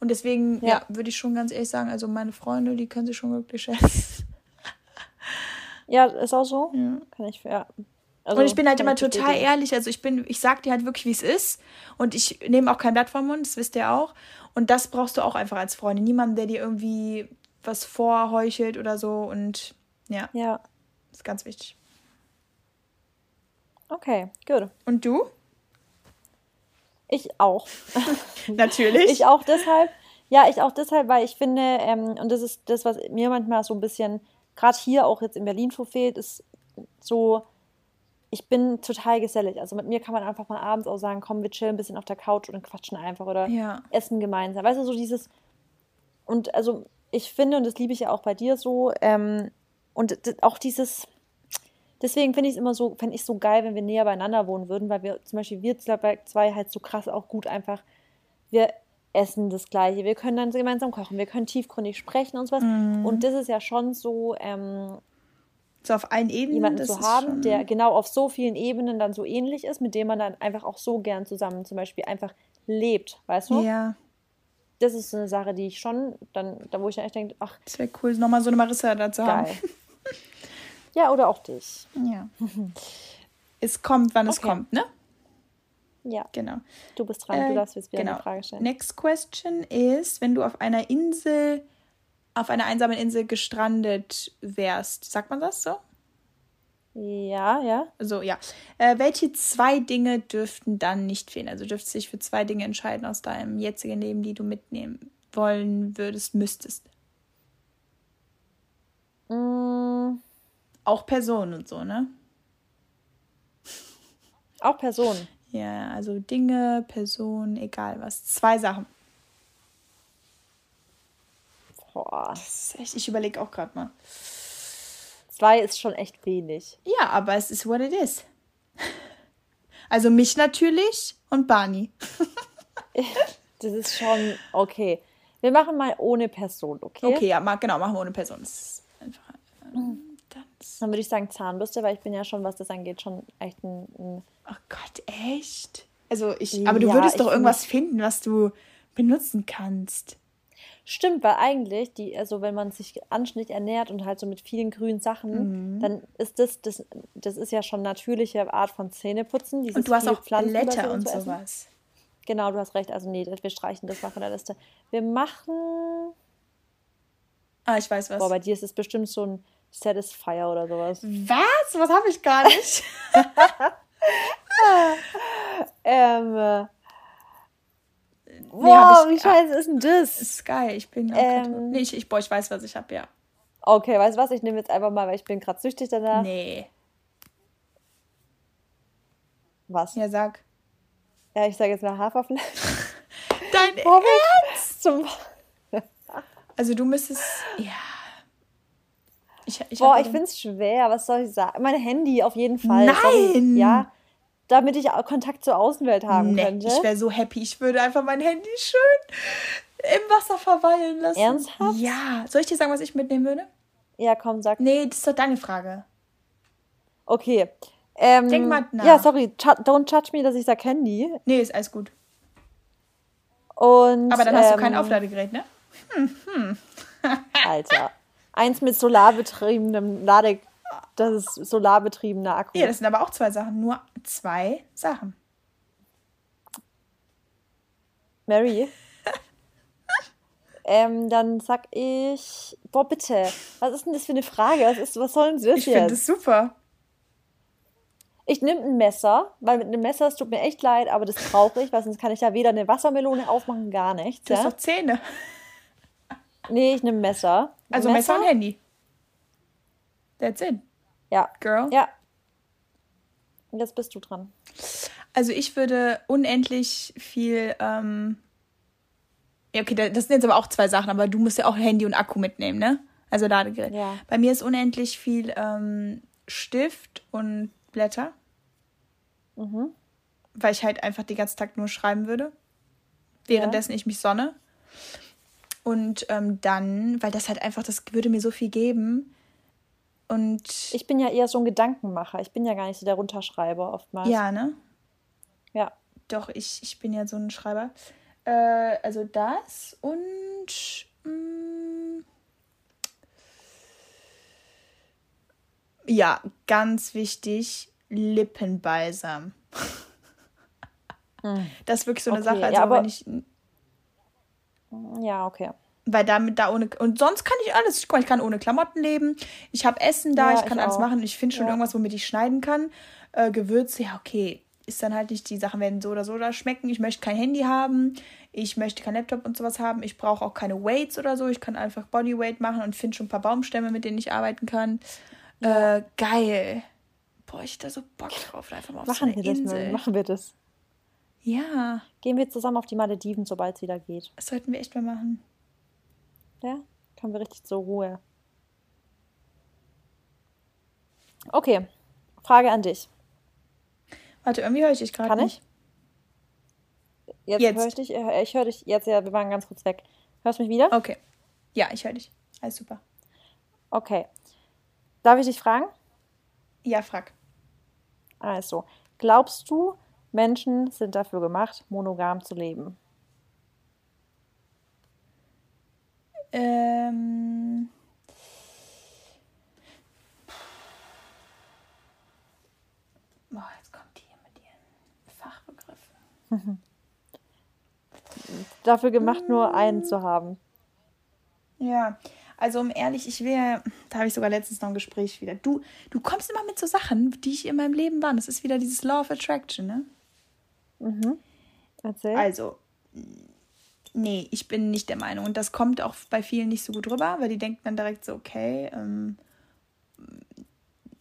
Und deswegen, ja, ja würde ich schon ganz ehrlich sagen, also meine Freunde, die können sich schon wirklich schätzen. Ja, ist auch so. Ja. Kann ich, ja. Also, und ich bin halt immer total ehrlich. Also ich bin, ich sag dir halt wirklich, wie es ist. Und ich nehme auch kein Blatt vom Mund, das wisst ihr auch. Und das brauchst du auch einfach als Freundin. Niemanden, der dir irgendwie was vorheuchelt oder so. Und ja. Ja. ist ganz wichtig. Okay, gut. Und du? Ich auch. Natürlich. ich auch deshalb. Ja, ich auch deshalb, weil ich finde, ähm, und das ist das, was mir manchmal so ein bisschen, gerade hier auch jetzt in Berlin verfehlt, ist so, ich bin total gesellig. Also mit mir kann man einfach mal abends auch sagen, komm, wir chillen ein bisschen auf der Couch und quatschen einfach oder ja. essen gemeinsam. Weißt du, so dieses. Und also ich finde, und das liebe ich ja auch bei dir so, ähm, und auch dieses. Deswegen finde ich es immer so, fände ich so geil, wenn wir näher beieinander wohnen würden, weil wir zum Beispiel wir zwei halt so krass auch gut einfach, wir essen das Gleiche, wir können dann gemeinsam kochen, wir können tiefgründig sprechen und sowas. Mhm. Und das ist ja schon so, ähm, so auf allen Ebenen. Jemanden zu haben, der genau auf so vielen Ebenen dann so ähnlich ist, mit dem man dann einfach auch so gern zusammen zum Beispiel einfach lebt, weißt du? Ja. Das ist eine Sache, die ich schon, dann, da wo ich echt denke, ach. Das wäre cool, nochmal so eine Marissa da zu haben. ja, oder auch dich. Ja. es kommt, wann okay. es kommt, ne? Ja. Genau. Du bist dran, äh, du darfst jetzt wieder genau. eine Frage stellen. Next question ist, wenn du auf einer Insel auf einer einsamen Insel gestrandet wärst. Sagt man das so? Ja, ja. So, ja. Äh, welche zwei Dinge dürften dann nicht fehlen? Also dürftest du dich für zwei Dinge entscheiden aus deinem jetzigen Leben, die du mitnehmen wollen würdest, müsstest? Mm. Auch Personen und so, ne? Auch Personen. Ja, also Dinge, Personen, egal was. Zwei Sachen. Boah. Echt, ich überlege auch gerade mal. Zwei ist schon echt wenig. Ja, aber es ist what it is. Also mich natürlich und Barney. Das ist schon okay. Wir machen mal ohne Person, okay? Okay, ja, genau, machen wir ohne Person. Das ist einfach. ähm, Dann würde ich sagen Zahnbürste, weil ich bin ja schon, was das angeht, schon echt ein. ein oh Gott, echt? Also ich, aber du Ja, würdest doch irgendwas finden, was du benutzen kannst. Stimmt, weil eigentlich, die, also wenn man sich anständig ernährt und halt so mit vielen grünen Sachen, Mhm. dann ist das, das, das ist ja schon natürliche Art von Zähneputzen. Dieses Und du hast auch Blätter und sowas. Genau, du hast recht. Also nee, wir streichen das mal von der Liste. Wir machen. Ah, ich weiß was. Boah, bei dir ist es bestimmt so ein Satisfier oder sowas. was? Was habe ich gar nicht? Ähm. Nee, Wow, hab ich- wie scheiße ist denn das? ist geil. Ich bin auch Ähm. Nee, ich, ich, boah, ich weiß, was ich habe, ja. Okay, weißt du was? Ich nehme jetzt einfach mal, weil ich bin gerade süchtig danach. Nee. Was? Ja, Ja, sag. ich sage jetzt mal Haferfleisch. Dein Boah, wie- Zum Also du müsstest. Ja. Ich, ich Boah, ich finde es schwer. Was soll ich sagen? Mein Handy auf jeden Fall. Nein! Ja, damit ich Kontakt zur Außenwelt haben Nee, könnte. ich wäre so happy. Ich würde einfach mein Handy schön im Wasser verweilen lassen. Ernsthaft? Ja. Soll ich dir sagen, was ich mitnehmen würde? Ja, komm, sag. Nee, das ist doch deine Frage. Okay. Ähm, Denk mal nach. Ja, sorry. Don't judge me, dass ich sag Handy. Nee, ist alles gut. Und, Aber dann hast du kein ähm, Aufladegerät, ne? Alter. Eins mit solarbetriebenem Lade... Das ist solarbetriebener Akku. Ja, das sind aber auch zwei Sachen. Nur zwei Sachen. Mary. ähm, dann sag ich... Boah, bitte. Was ist denn das für eine Frage? Was, ist, was soll denn das Ich finde jetzt? das super. Ich nehme ein Messer, weil mit einem Messer, es tut mir echt leid, aber das brauche ich, weil sonst kann ich ja weder eine Wassermelone aufmachen, gar nichts. Du hast Ja? doch Zähne. Nee, ich nehme ein Messer. Also Messer und Handy. That's it, Ja. girl. Ja. Und jetzt bist du dran. Also ich würde unendlich viel. Ähm ja, okay, da- das sind jetzt aber auch zwei Sachen, aber du musst ja auch Handy und Akku mitnehmen, ne? Also Ladegerät. Ja. Bei mir ist unendlich viel ähm, Stift und Blätter, Mhm. weil ich halt einfach den ganzen Tag nur schreiben würde, währenddessen ich mich sonne. Und ähm, dann, weil das halt einfach, das würde mir so viel geben. Und Ich bin ja eher so ein Gedankenmacher. Ich bin ja gar nicht so der Runterschreiber oftmals. ja, ne? Ja. Doch, ich, ich bin ja so ein Schreiber. Äh, also das und mm, ja, ganz wichtig, Lippenbalsam. Das ist wirklich so eine Okay, Sache. Also ja, aber- wenn ich, Ja, okay. Weil damit da ohne und sonst kann ich alles. Guck mal, ich kann ohne Klamotten leben. Ich habe Essen da, Ja, ich kann ich alles auch. machen. Ich finde schon Ja. irgendwas, womit ich schneiden kann. Äh, Gewürze, ja okay, ist dann halt nicht. Die Sachen werden so oder so da schmecken. Ich möchte kein Handy haben. Ich möchte kein Laptop und sowas haben. Ich brauche auch keine Weights oder so. Ich kann einfach Bodyweight machen und finde schon ein paar Baumstämme, mit denen ich arbeiten kann. Äh, geil. Boah, ich da so Bock drauf. Einfach mal auf so Machen eine wir das, Insel. Mary. Machen wir das. Ja, Gehen wir zusammen auf die Malediven, sobald es wieder geht. das sollten wir echt mal machen. Ja? Kommen wir richtig zur Ruhe. Okay. Frage an dich. Warte, irgendwie höre ich dich gerade Kann nicht. ich? Jetzt, Jetzt. höre ich dich. äh, Ich höre dich. Jetzt, ja, wir waren ganz kurz weg. Hörst du mich wieder? Okay. Ja, ich höre dich. Alles super. Okay. Darf ich dich fragen? Ja, frag. Also, glaubst du, Menschen sind dafür gemacht, monogam zu leben? Ähm. Boah, jetzt kommt die hier mit ihren Fachbegriffen. Dafür gemacht, nur einen zu haben. Ja, also um ehrlich, ich wäre, da habe ich sogar letztens noch ein Gespräch wieder. Du, du kommst immer mit so Sachen, die ich in meinem Leben war. Das ist wieder dieses Law of Attraction, ne? Erzähl. Also, nee, ich bin nicht der Meinung. Und das kommt auch bei vielen nicht so gut rüber, weil die denken dann direkt so, okay, ähm,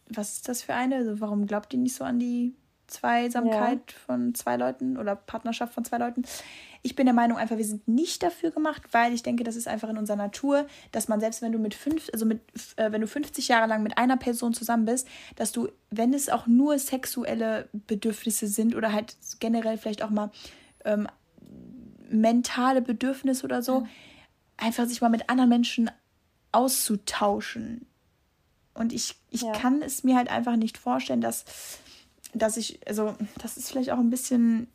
was ist das für eine? Also, warum glaubt ihr nicht so an die Zweisamkeit ja. von zwei Leuten oder Partnerschaft von zwei Leuten. Ich bin der Meinung einfach, wir sind nicht dafür gemacht, weil ich denke, das ist einfach in unserer Natur, dass man selbst wenn du mit fünf, also mit, äh, wenn du 50 Jahre lang mit einer Person zusammen bist, dass du, wenn es auch nur sexuelle Bedürfnisse sind oder halt generell vielleicht auch mal ähm, mentale Bedürfnisse oder so, mhm. einfach sich mal mit anderen Menschen auszutauschen. Und ich, ich ja. kann es mir halt einfach nicht vorstellen, dass dass ich, also das ist vielleicht auch ein bisschen,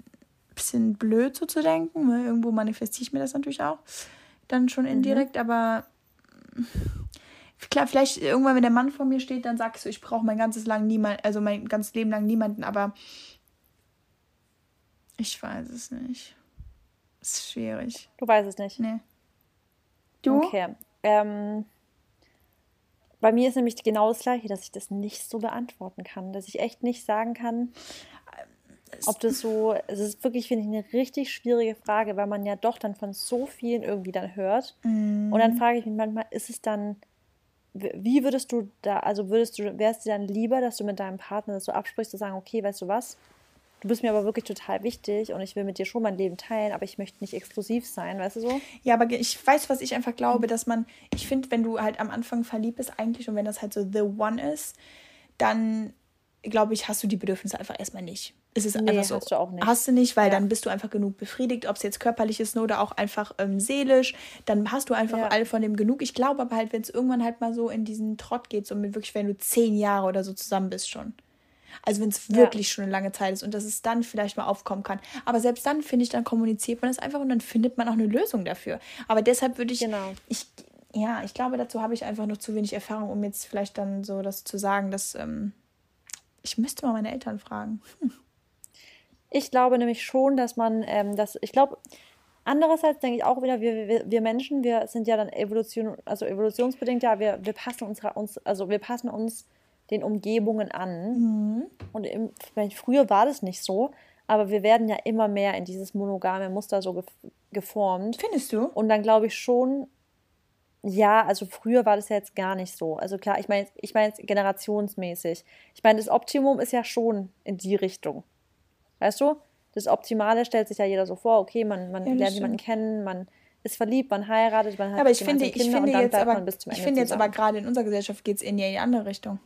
bisschen blöd so zu denken, weil irgendwo manifestiere ich mir das natürlich auch dann schon mhm. indirekt, mhm. aber klar, vielleicht irgendwann, wenn der Mann vor mir steht, dann sagst du, ich brauche mein ganzes lang niemand, also mein ganzes Leben lang niemanden, aber ich weiß es nicht. Ist schwierig. Du weißt es nicht. Nee. Du? Okay. Ähm, bei mir ist nämlich genau das Gleiche, dass ich das nicht so beantworten kann, dass ich echt nicht sagen kann, ob das so, es ist wirklich, finde ich, eine richtig schwierige Frage, weil man ja doch dann von so vielen irgendwie dann hört. Mm. Und dann frage ich mich manchmal, ist es dann, wie würdest du da, also würdest du, wäre es dir dann lieber, dass du mit deinem Partner das so absprichst, zu sagen, okay, weißt du was, du bist mir aber wirklich total wichtig und ich will mit dir schon mein Leben teilen, aber ich möchte nicht exklusiv sein, weißt du so? Ja, aber ich weiß, was ich einfach glaube, dass man, ich finde, wenn du halt am Anfang verliebt bist eigentlich und wenn das halt so the one ist, dann glaube ich, hast du die Bedürfnisse einfach erstmal nicht. Es ist nee, einfach so. Hast du auch nicht. Hast du nicht, weil ja. dann bist du einfach genug befriedigt, ob es jetzt körperlich ist oder auch einfach ähm, seelisch. Dann hast du einfach ja. alle von dem genug. Ich glaube aber halt, wenn es irgendwann halt mal so in diesen Trott geht, so mit wirklich, wenn du zehn Jahre oder so zusammen bist schon. Also wenn es wirklich ja. schon eine lange Zeit ist und dass es dann vielleicht mal aufkommen kann. Aber selbst dann, finde ich, dann kommuniziert man es einfach und dann findet man auch eine Lösung dafür. Aber deshalb würde ich, genau. ich, ja, ich glaube, dazu habe ich einfach noch zu wenig Erfahrung, um jetzt vielleicht dann so das zu sagen, dass ähm, ich müsste mal meine Eltern fragen. Hm. Ich glaube nämlich schon, dass man, ähm, das, ich glaube, andererseits denke ich auch wieder, wir, wir, wir, Menschen, wir sind ja dann Evolution, also evolutionsbedingt, ja, wir, wir passen uns, uns, also wir passen uns den Umgebungen an. Mhm. Und im, früher war das nicht so, aber wir werden ja immer mehr in dieses monogame Muster so ge geformt. Findest du? Und dann glaube ich schon, ja, also früher war das ja jetzt gar nicht so. Also klar, ich meine ich mein generationsmäßig. Ich meine, das Optimum ist ja schon in die Richtung. Weißt du? Das Optimale stellt sich ja jeder so vor, okay, man, man ja, lernt jemanden kennen, man ist verliebt, man heiratet, man hat aber ich finde, ich finde jetzt aber, Ich finde jetzt aber gerade in unserer Gesellschaft geht es in die andere Richtung.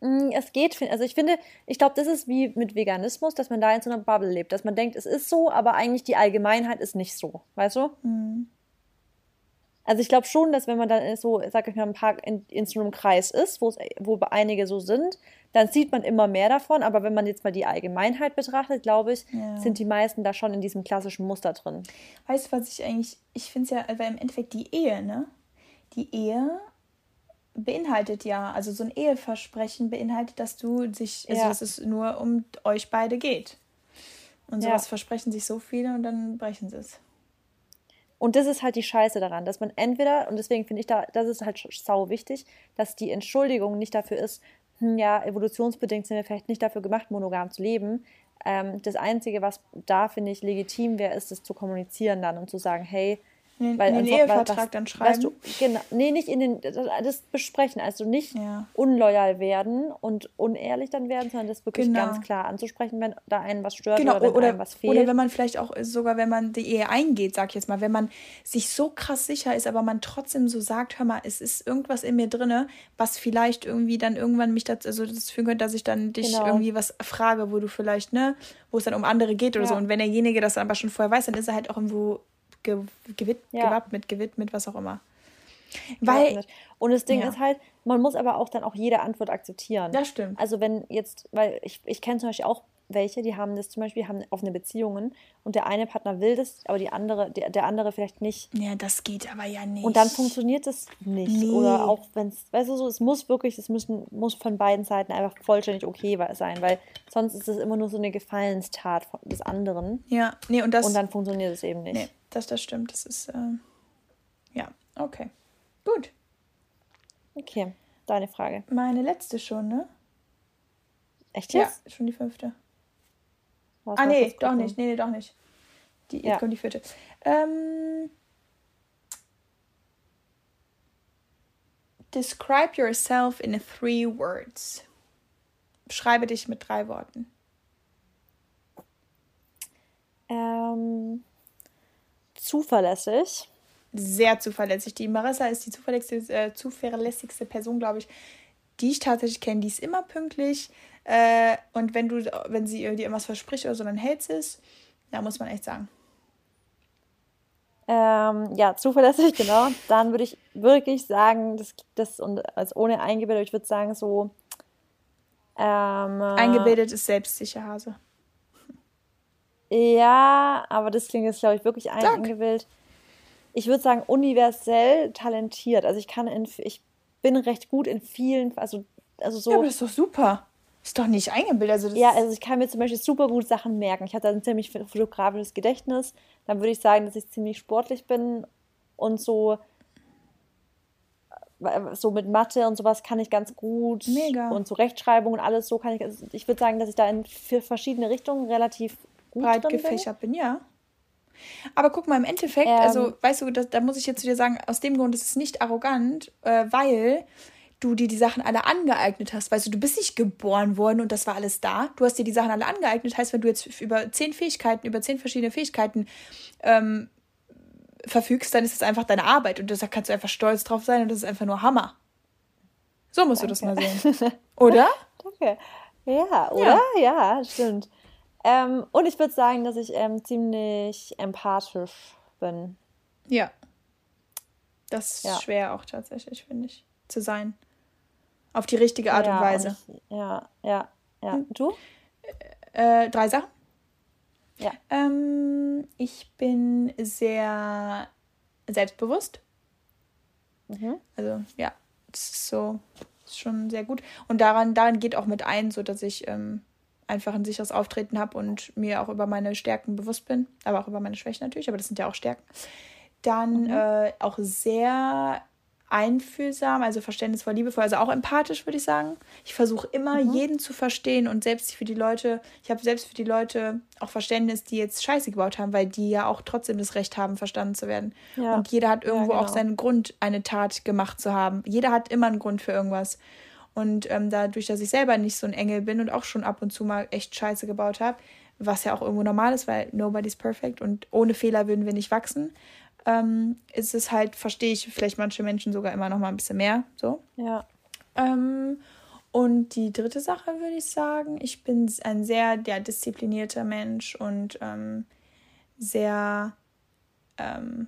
Mm, es geht, also ich finde, ich glaube, das ist wie mit Veganismus, dass man da in so einer Bubble lebt, dass man denkt, es ist so, aber eigentlich die Allgemeinheit ist nicht so, weißt du? Mhm. Also ich glaube schon, dass wenn man dann so, sag ich mal, ein paar in, in so einem Kreis ist, wo einige so sind, dann sieht man immer mehr davon. Aber wenn man jetzt mal die Allgemeinheit betrachtet, glaube ich, ja. sind die meisten da schon in diesem klassischen Muster drin. Weißt du, was ich eigentlich, ich finde es ja, weil im Endeffekt die Ehe, ne? Die Ehe beinhaltet ja, also so ein Eheversprechen beinhaltet, dass du sich, also ja. dass es nur um euch beide geht. Und sowas ja. versprechen sich so viele und dann brechen sie es. Und das ist halt die Scheiße daran, dass man entweder, und deswegen finde ich da, das ist halt sau wichtig, dass die Entschuldigung nicht dafür ist, hm, ja, evolutionsbedingt sind wir vielleicht nicht dafür gemacht, monogam zu leben. Ähm, das Einzige, was da, finde ich, legitim wäre, ist es zu kommunizieren dann und zu sagen, hey, in, Weil in den Ehevertrag was, dann schreiben? Weißt du, genau, nee, nicht in den, das besprechen, also nicht ja. unloyal werden und unehrlich dann werden, sondern das wirklich genau. ganz klar anzusprechen, wenn da einen was stört genau. oder wenn oder, was fehlt. Oder wenn man vielleicht auch sogar, wenn man die Ehe eingeht, sag ich jetzt mal, wenn man sich so krass sicher ist, aber man trotzdem so sagt, hör mal, es ist irgendwas in mir drinne, was vielleicht irgendwie dann irgendwann mich dazu, also das führen könnte, dass ich dann dich genau. irgendwie was frage, wo du vielleicht, ne, wo es dann um andere geht oder ja. so. Und wenn derjenige das aber schon vorher weiß, dann ist er halt auch irgendwo ge gewid ja. gewappnet, gewidmet, was auch immer. Weil, und das Ding ja. ist halt, man muss aber auch dann auch jede Antwort akzeptieren. Das stimmt. Also wenn jetzt, weil ich, ich kenne zum Beispiel auch welche, die haben das zum Beispiel, haben offene Beziehungen und der eine Partner will das, aber die andere, der, der andere vielleicht nicht. Ja, das geht aber ja nicht. Und dann funktioniert das nicht. Nee. Oder auch wenn es, weißt du so, es muss wirklich, es müssen, muss von beiden Seiten einfach vollständig okay sein, weil sonst ist es immer nur so eine Gefallenstat des anderen. Ja, nee, und das. Und dann funktioniert es eben nicht. Nee dass das stimmt. Das ist, äh, ja, okay. Gut. Okay, deine Frage. Meine letzte schon, ne? Echt jetzt? Ja, schon die fünfte. Was ah, nee, doch nicht. Nee, nee, doch nicht. Die, ja. Jetzt kommt die vierte. Ähm, describe yourself in three words. Beschreibe dich mit drei Worten. Ähm, zuverlässig. Sehr zuverlässig. Die Marissa ist die zuverlässigste, äh, zuverlässigste Person, glaube ich, die ich tatsächlich kenne. Die ist immer pünktlich. Äh, und wenn du, wenn sie dir irgendwas verspricht oder so, dann hält sie es. Ja, muss man echt sagen. Ähm, ja, zuverlässig, genau. Dann würde ich wirklich sagen, das, das und als ohne eingebildet, ich würde sagen, so. Ähm, eingebildet ist selbstsicher, Hase. Ja, aber das klingt jetzt, glaube ich, wirklich ein, eingebildet. Ich würde sagen, universell talentiert. Also ich kann in, ich bin recht gut in vielen, also, also so. Ja, aber das ist doch super. Ist doch nicht eingebildet. Also ja, also ich kann mir zum Beispiel super gut Sachen merken. Ich habe da ein ziemlich fotografisches Gedächtnis. Dann würde ich sagen, dass ich ziemlich sportlich bin und so äh, so mit Mathe und sowas kann ich ganz gut. Mega. Und so Rechtschreibung und alles so kann ich. Also ich würde sagen, dass ich da in vier verschiedene Richtungen relativ gut breit gefächert bin. bin, ja. Aber guck mal, im Endeffekt, ähm, also weißt du, das, da muss ich jetzt zu dir sagen, aus dem Grund ist es nicht arrogant, äh, weil du dir die Sachen alle angeeignet hast. Weißt du, du bist nicht geboren worden und das war alles da. Du hast dir die Sachen alle angeeignet. Heißt, wenn du jetzt über zehn Fähigkeiten, über zehn verschiedene Fähigkeiten ähm, verfügst, dann ist es einfach deine Arbeit und da kannst du einfach stolz drauf sein und das ist einfach nur Hammer. So musst Danke. du das mal sehen. Oder? Danke. Ja, oder? Ja, ja stimmt. Ähm, und ich würde sagen, dass ich ähm, ziemlich empathisch bin. Ja. Das ist ja. schwer auch tatsächlich, finde ich, zu sein. Auf die richtige Art ja, und Weise. Und ich, ja, ja, ja. Hm. Du? Äh, drei Sachen. Ja. Ähm, ich bin sehr selbstbewusst. Mhm. Also, ja, das ist so, ist schon sehr gut. Und daran, daran geht auch mit ein, so dass ich ähm, einfach ein sicheres Auftreten habe und mir auch über meine Stärken bewusst bin, aber auch über meine Schwächen natürlich, aber das sind ja auch Stärken. Dann mhm. äh, auch sehr einfühlsam, also verständnisvoll, liebevoll, also auch empathisch, würde ich sagen. Ich versuche immer, mhm. jeden zu verstehen und selbst für die Leute, ich habe selbst für die Leute auch Verständnis, die jetzt Scheiße gebaut haben, weil die ja auch trotzdem das Recht haben, verstanden zu werden. Ja. Und jeder hat irgendwo ja, genau. auch seinen Grund, eine Tat gemacht zu haben. Jeder hat immer einen Grund für irgendwas. Und ähm, dadurch, dass ich selber nicht so ein Engel bin und auch schon ab und zu mal echt Scheiße gebaut habe, was ja auch irgendwo normal ist, weil nobody's perfect und ohne Fehler würden wir nicht wachsen ähm, ist es halt, verstehe ich vielleicht manche Menschen sogar immer noch mal ein bisschen mehr. So. Ja. Ähm, und die dritte Sache würde ich sagen, ich bin ein sehr ja, disziplinierter Mensch und ähm, sehr ähm,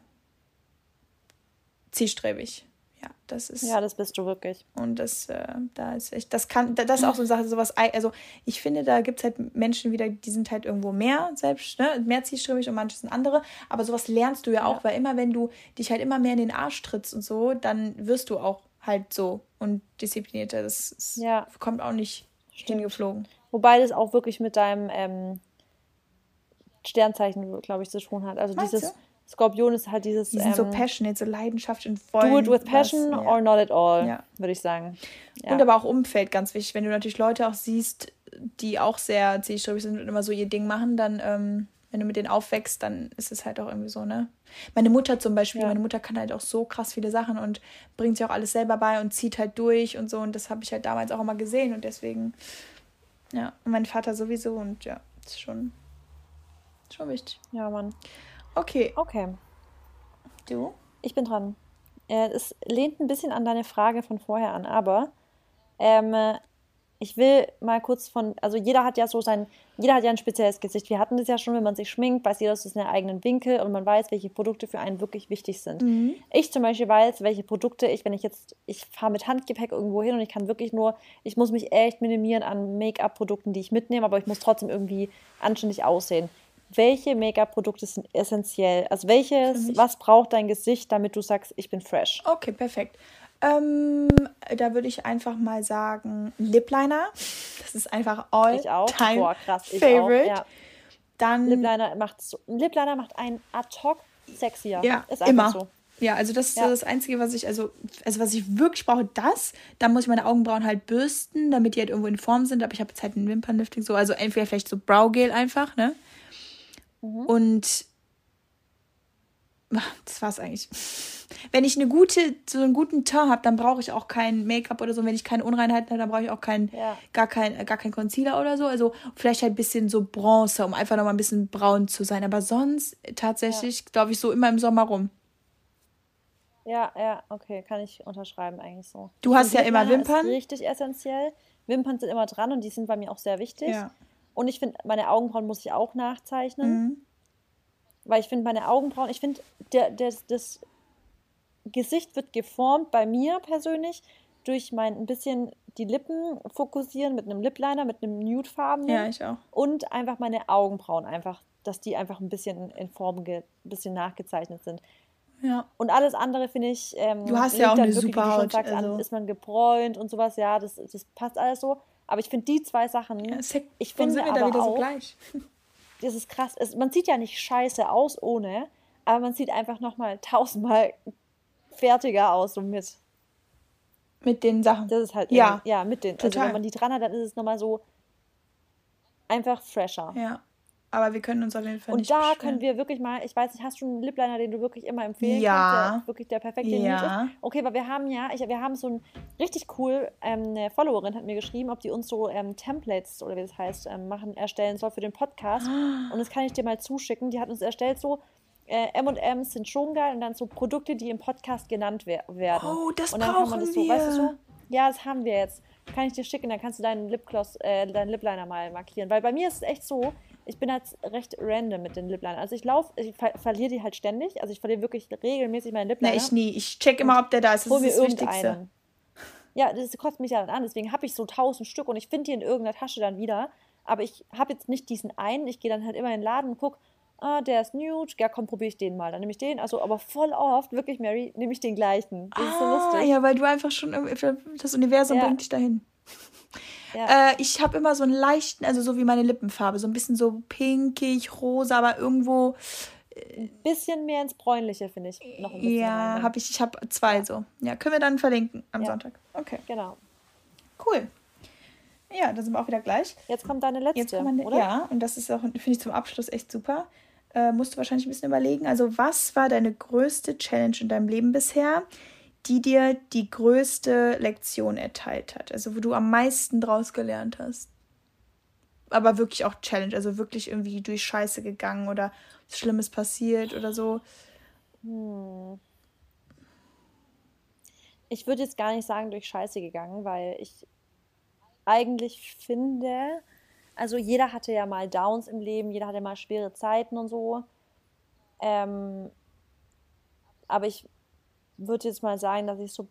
zielstrebig. Ja, das ist. Ja, das bist du wirklich. Und das, äh, da ist echt, das kann, das ist auch so eine Sache, sowas, also ich finde, da gibt es halt Menschen wieder, die sind halt irgendwo mehr selbst, ne, mehr zielstrebig und manche sind andere. Aber sowas lernst du ja auch, ja. weil immer wenn du dich halt immer mehr in den Arsch trittst und so, dann wirst du auch halt so und disziplinierter. Das, das ja. kommt auch nicht Stimmt. hingeflogen. Wobei das auch wirklich mit deinem ähm, Sternzeichen, glaube ich, zu tun hat. Also Meinst dieses. Du? Skorpion ist halt dieses. Die sind ähm, so passionate, so leidenschaftlich und wollen. Do it with passion was, ja. or not at all, ja. würde ich sagen. Ja. Und aber auch Umfeld ganz wichtig. Wenn du natürlich Leute auch siehst, die auch sehr zielstrebig sind und immer so ihr Ding machen, dann, ähm, wenn du mit denen aufwächst, dann ist es halt auch irgendwie so, ne? Meine Mutter zum Beispiel, meine Mutter kann halt auch so krass viele Sachen und bringt sich auch alles selber bei und zieht halt durch und so. Und das habe ich halt damals auch immer gesehen und deswegen, ja. Und mein Vater sowieso und ja, ist schon, schon wichtig. Ja, Mann. Okay. Okay. Du? Ich bin dran. Äh, es lehnt ein bisschen an deine Frage von vorher an, aber ähm, ich will mal kurz von, also jeder hat ja so sein, jeder hat ja ein spezielles Gesicht. Wir hatten das ja schon, wenn man sich schminkt, weiß jeder, das ist einen eigenen Winkel und man weiß, welche Produkte für einen wirklich wichtig sind. Mhm. Ich zum Beispiel weiß, welche Produkte ich, wenn ich jetzt, ich fahre mit Handgepäck irgendwo hin und ich kann wirklich nur, ich muss mich echt minimieren an Make-up-Produkten, die ich mitnehme, aber ich muss trotzdem irgendwie anständig aussehen welche Make-up-Produkte sind essentiell? Also welches, was braucht dein Gesicht, damit du sagst, ich bin fresh? Okay, perfekt. Ähm, da würde ich einfach mal sagen Lip Liner. Das ist einfach all ich auch. time Boah, krass, favorite. Ich auch, ja. Dann Lip Liner macht so, Lip Liner macht einen ad hoc sexier. Ja, ist immer. so. Ja, also das ist ja. das Einzige, was ich, also, also was ich wirklich brauche, das. Dann muss ich meine Augenbrauen halt bürsten, damit die halt irgendwo in Form sind. Aber ich habe jetzt halt ein Wimpernlifting so, also entweder vielleicht so Brow Gel einfach, ne? Mhm. Und das war's eigentlich. Wenn ich eine gute, so einen guten Teint habe, dann brauche ich auch kein Make-up oder so. Wenn ich keine Unreinheiten habe, dann brauche ich auch kein, ja. gar kein, gar kein Concealer oder so. Also vielleicht halt ein bisschen so Bronze, um einfach nochmal ein bisschen braun zu sein. Aber sonst tatsächlich, ja. glaube ich, so immer im Sommer rum. Ja, ja, okay, kann ich unterschreiben eigentlich so. Du hast ja immer Wimpern. Ist richtig essentiell. Wimpern sind immer dran und die sind bei mir auch sehr wichtig. Ja. Und ich finde, meine Augenbrauen muss ich auch nachzeichnen. Mhm. Weil ich finde, meine Augenbrauen, ich finde, der, der, das Gesicht wird geformt bei mir persönlich durch mein ein bisschen die Lippen fokussieren mit einem Lipliner, mit einem Nudefarben. Ja, ich auch. Und einfach meine Augenbrauen einfach, dass die einfach ein bisschen in Form ein bisschen nachgezeichnet sind. Ja. Und alles andere finde ich. Ähm, du hast ja auch eine super Haut. Sagst, also. an, ist man gebräunt und sowas, ja, das, das passt alles so. Aber ich finde die zwei Sachen. Ja, ich finde aber auch, so gleich das ist krass. Es, man sieht ja nicht scheiße aus ohne, aber man sieht einfach nochmal tausendmal fertiger aus so mit. Mit den Sachen. Das ist halt, ja, ja mit den. Total. Also wenn man die dran hat, dann ist es nochmal so einfach fresher. Ja. Aber wir können uns auf jeden Fall Und nicht da bestellen. können wir wirklich mal, ich weiß nicht, hast du einen Lipliner, den du wirklich immer empfehlen ja. kannst, der wirklich der perfekte ja. ist? Okay, weil wir haben ja, ich, wir haben so ein richtig cool, ähm, eine Followerin hat mir geschrieben, ob die uns so ähm, Templates oder wie das heißt, ähm, machen, erstellen soll für den Podcast. Und das kann ich dir mal zuschicken. Die hat uns erstellt so, äh, M&M's sind schon geil und dann so Produkte, die im Podcast genannt wer werden. Oh, das und dann brauchen kann man das so, wir. Weißt du so? Ja, das haben wir jetzt. Kann ich dir schicken, dann kannst du deinen Lipgloss, äh, deinen Lipliner mal markieren. Weil bei mir ist es echt so, ich bin halt recht random mit den Liplinern. Also ich laufe, ich ver verliere die halt ständig. Also ich verliere wirklich regelmäßig meine Lipliner. Nee, ich nie. Ich check immer, ob der da ist. Das ist das Wichtigste. Ja, das kostet mich ja dann an. Deswegen habe ich so tausend Stück und ich finde die in irgendeiner Tasche dann wieder. Aber ich habe jetzt nicht diesen einen. Ich gehe dann halt immer in den Laden und gucke, ah, der ist nude, ja komm, probiere ich den mal. Dann nehme ich den. Also, aber voll oft, wirklich, Mary, nehme ich den gleichen. Das ah, ist so ah, lustig. Ja, weil du einfach schon, das Universum ja. bringt dich dahin. Ja. Äh, ich habe immer so einen leichten, also so wie meine Lippenfarbe, so ein bisschen so pinkig, rosa, aber irgendwo. Ein äh, bisschen mehr ins Bräunliche, finde ich. Noch ein bisschen ja, habe ich. Ich habe zwei ja. so. Ja, können wir dann verlinken am ja. Sonntag. Okay. Genau. Cool. Ja, da sind wir auch wieder gleich. Jetzt kommt deine letzte, Jetzt meine, oder? Ja, und das ist auch, finde ich, zum Abschluss echt super. Äh, musst du wahrscheinlich ein bisschen überlegen. Also, was war deine größte Challenge in deinem Leben bisher, die dir die größte Lektion erteilt hat? Also wo du am meisten draus gelernt hast? Aber wirklich auch Challenge, also wirklich irgendwie durch Scheiße gegangen oder was Schlimmes passiert oder so. Hm. Ich würde jetzt gar nicht sagen durch Scheiße gegangen, weil ich eigentlich finde, also jeder hatte ja mal Downs im Leben, jeder hatte mal schwere Zeiten und so. Ähm, aber ich würde jetzt mal sagen, dass ich so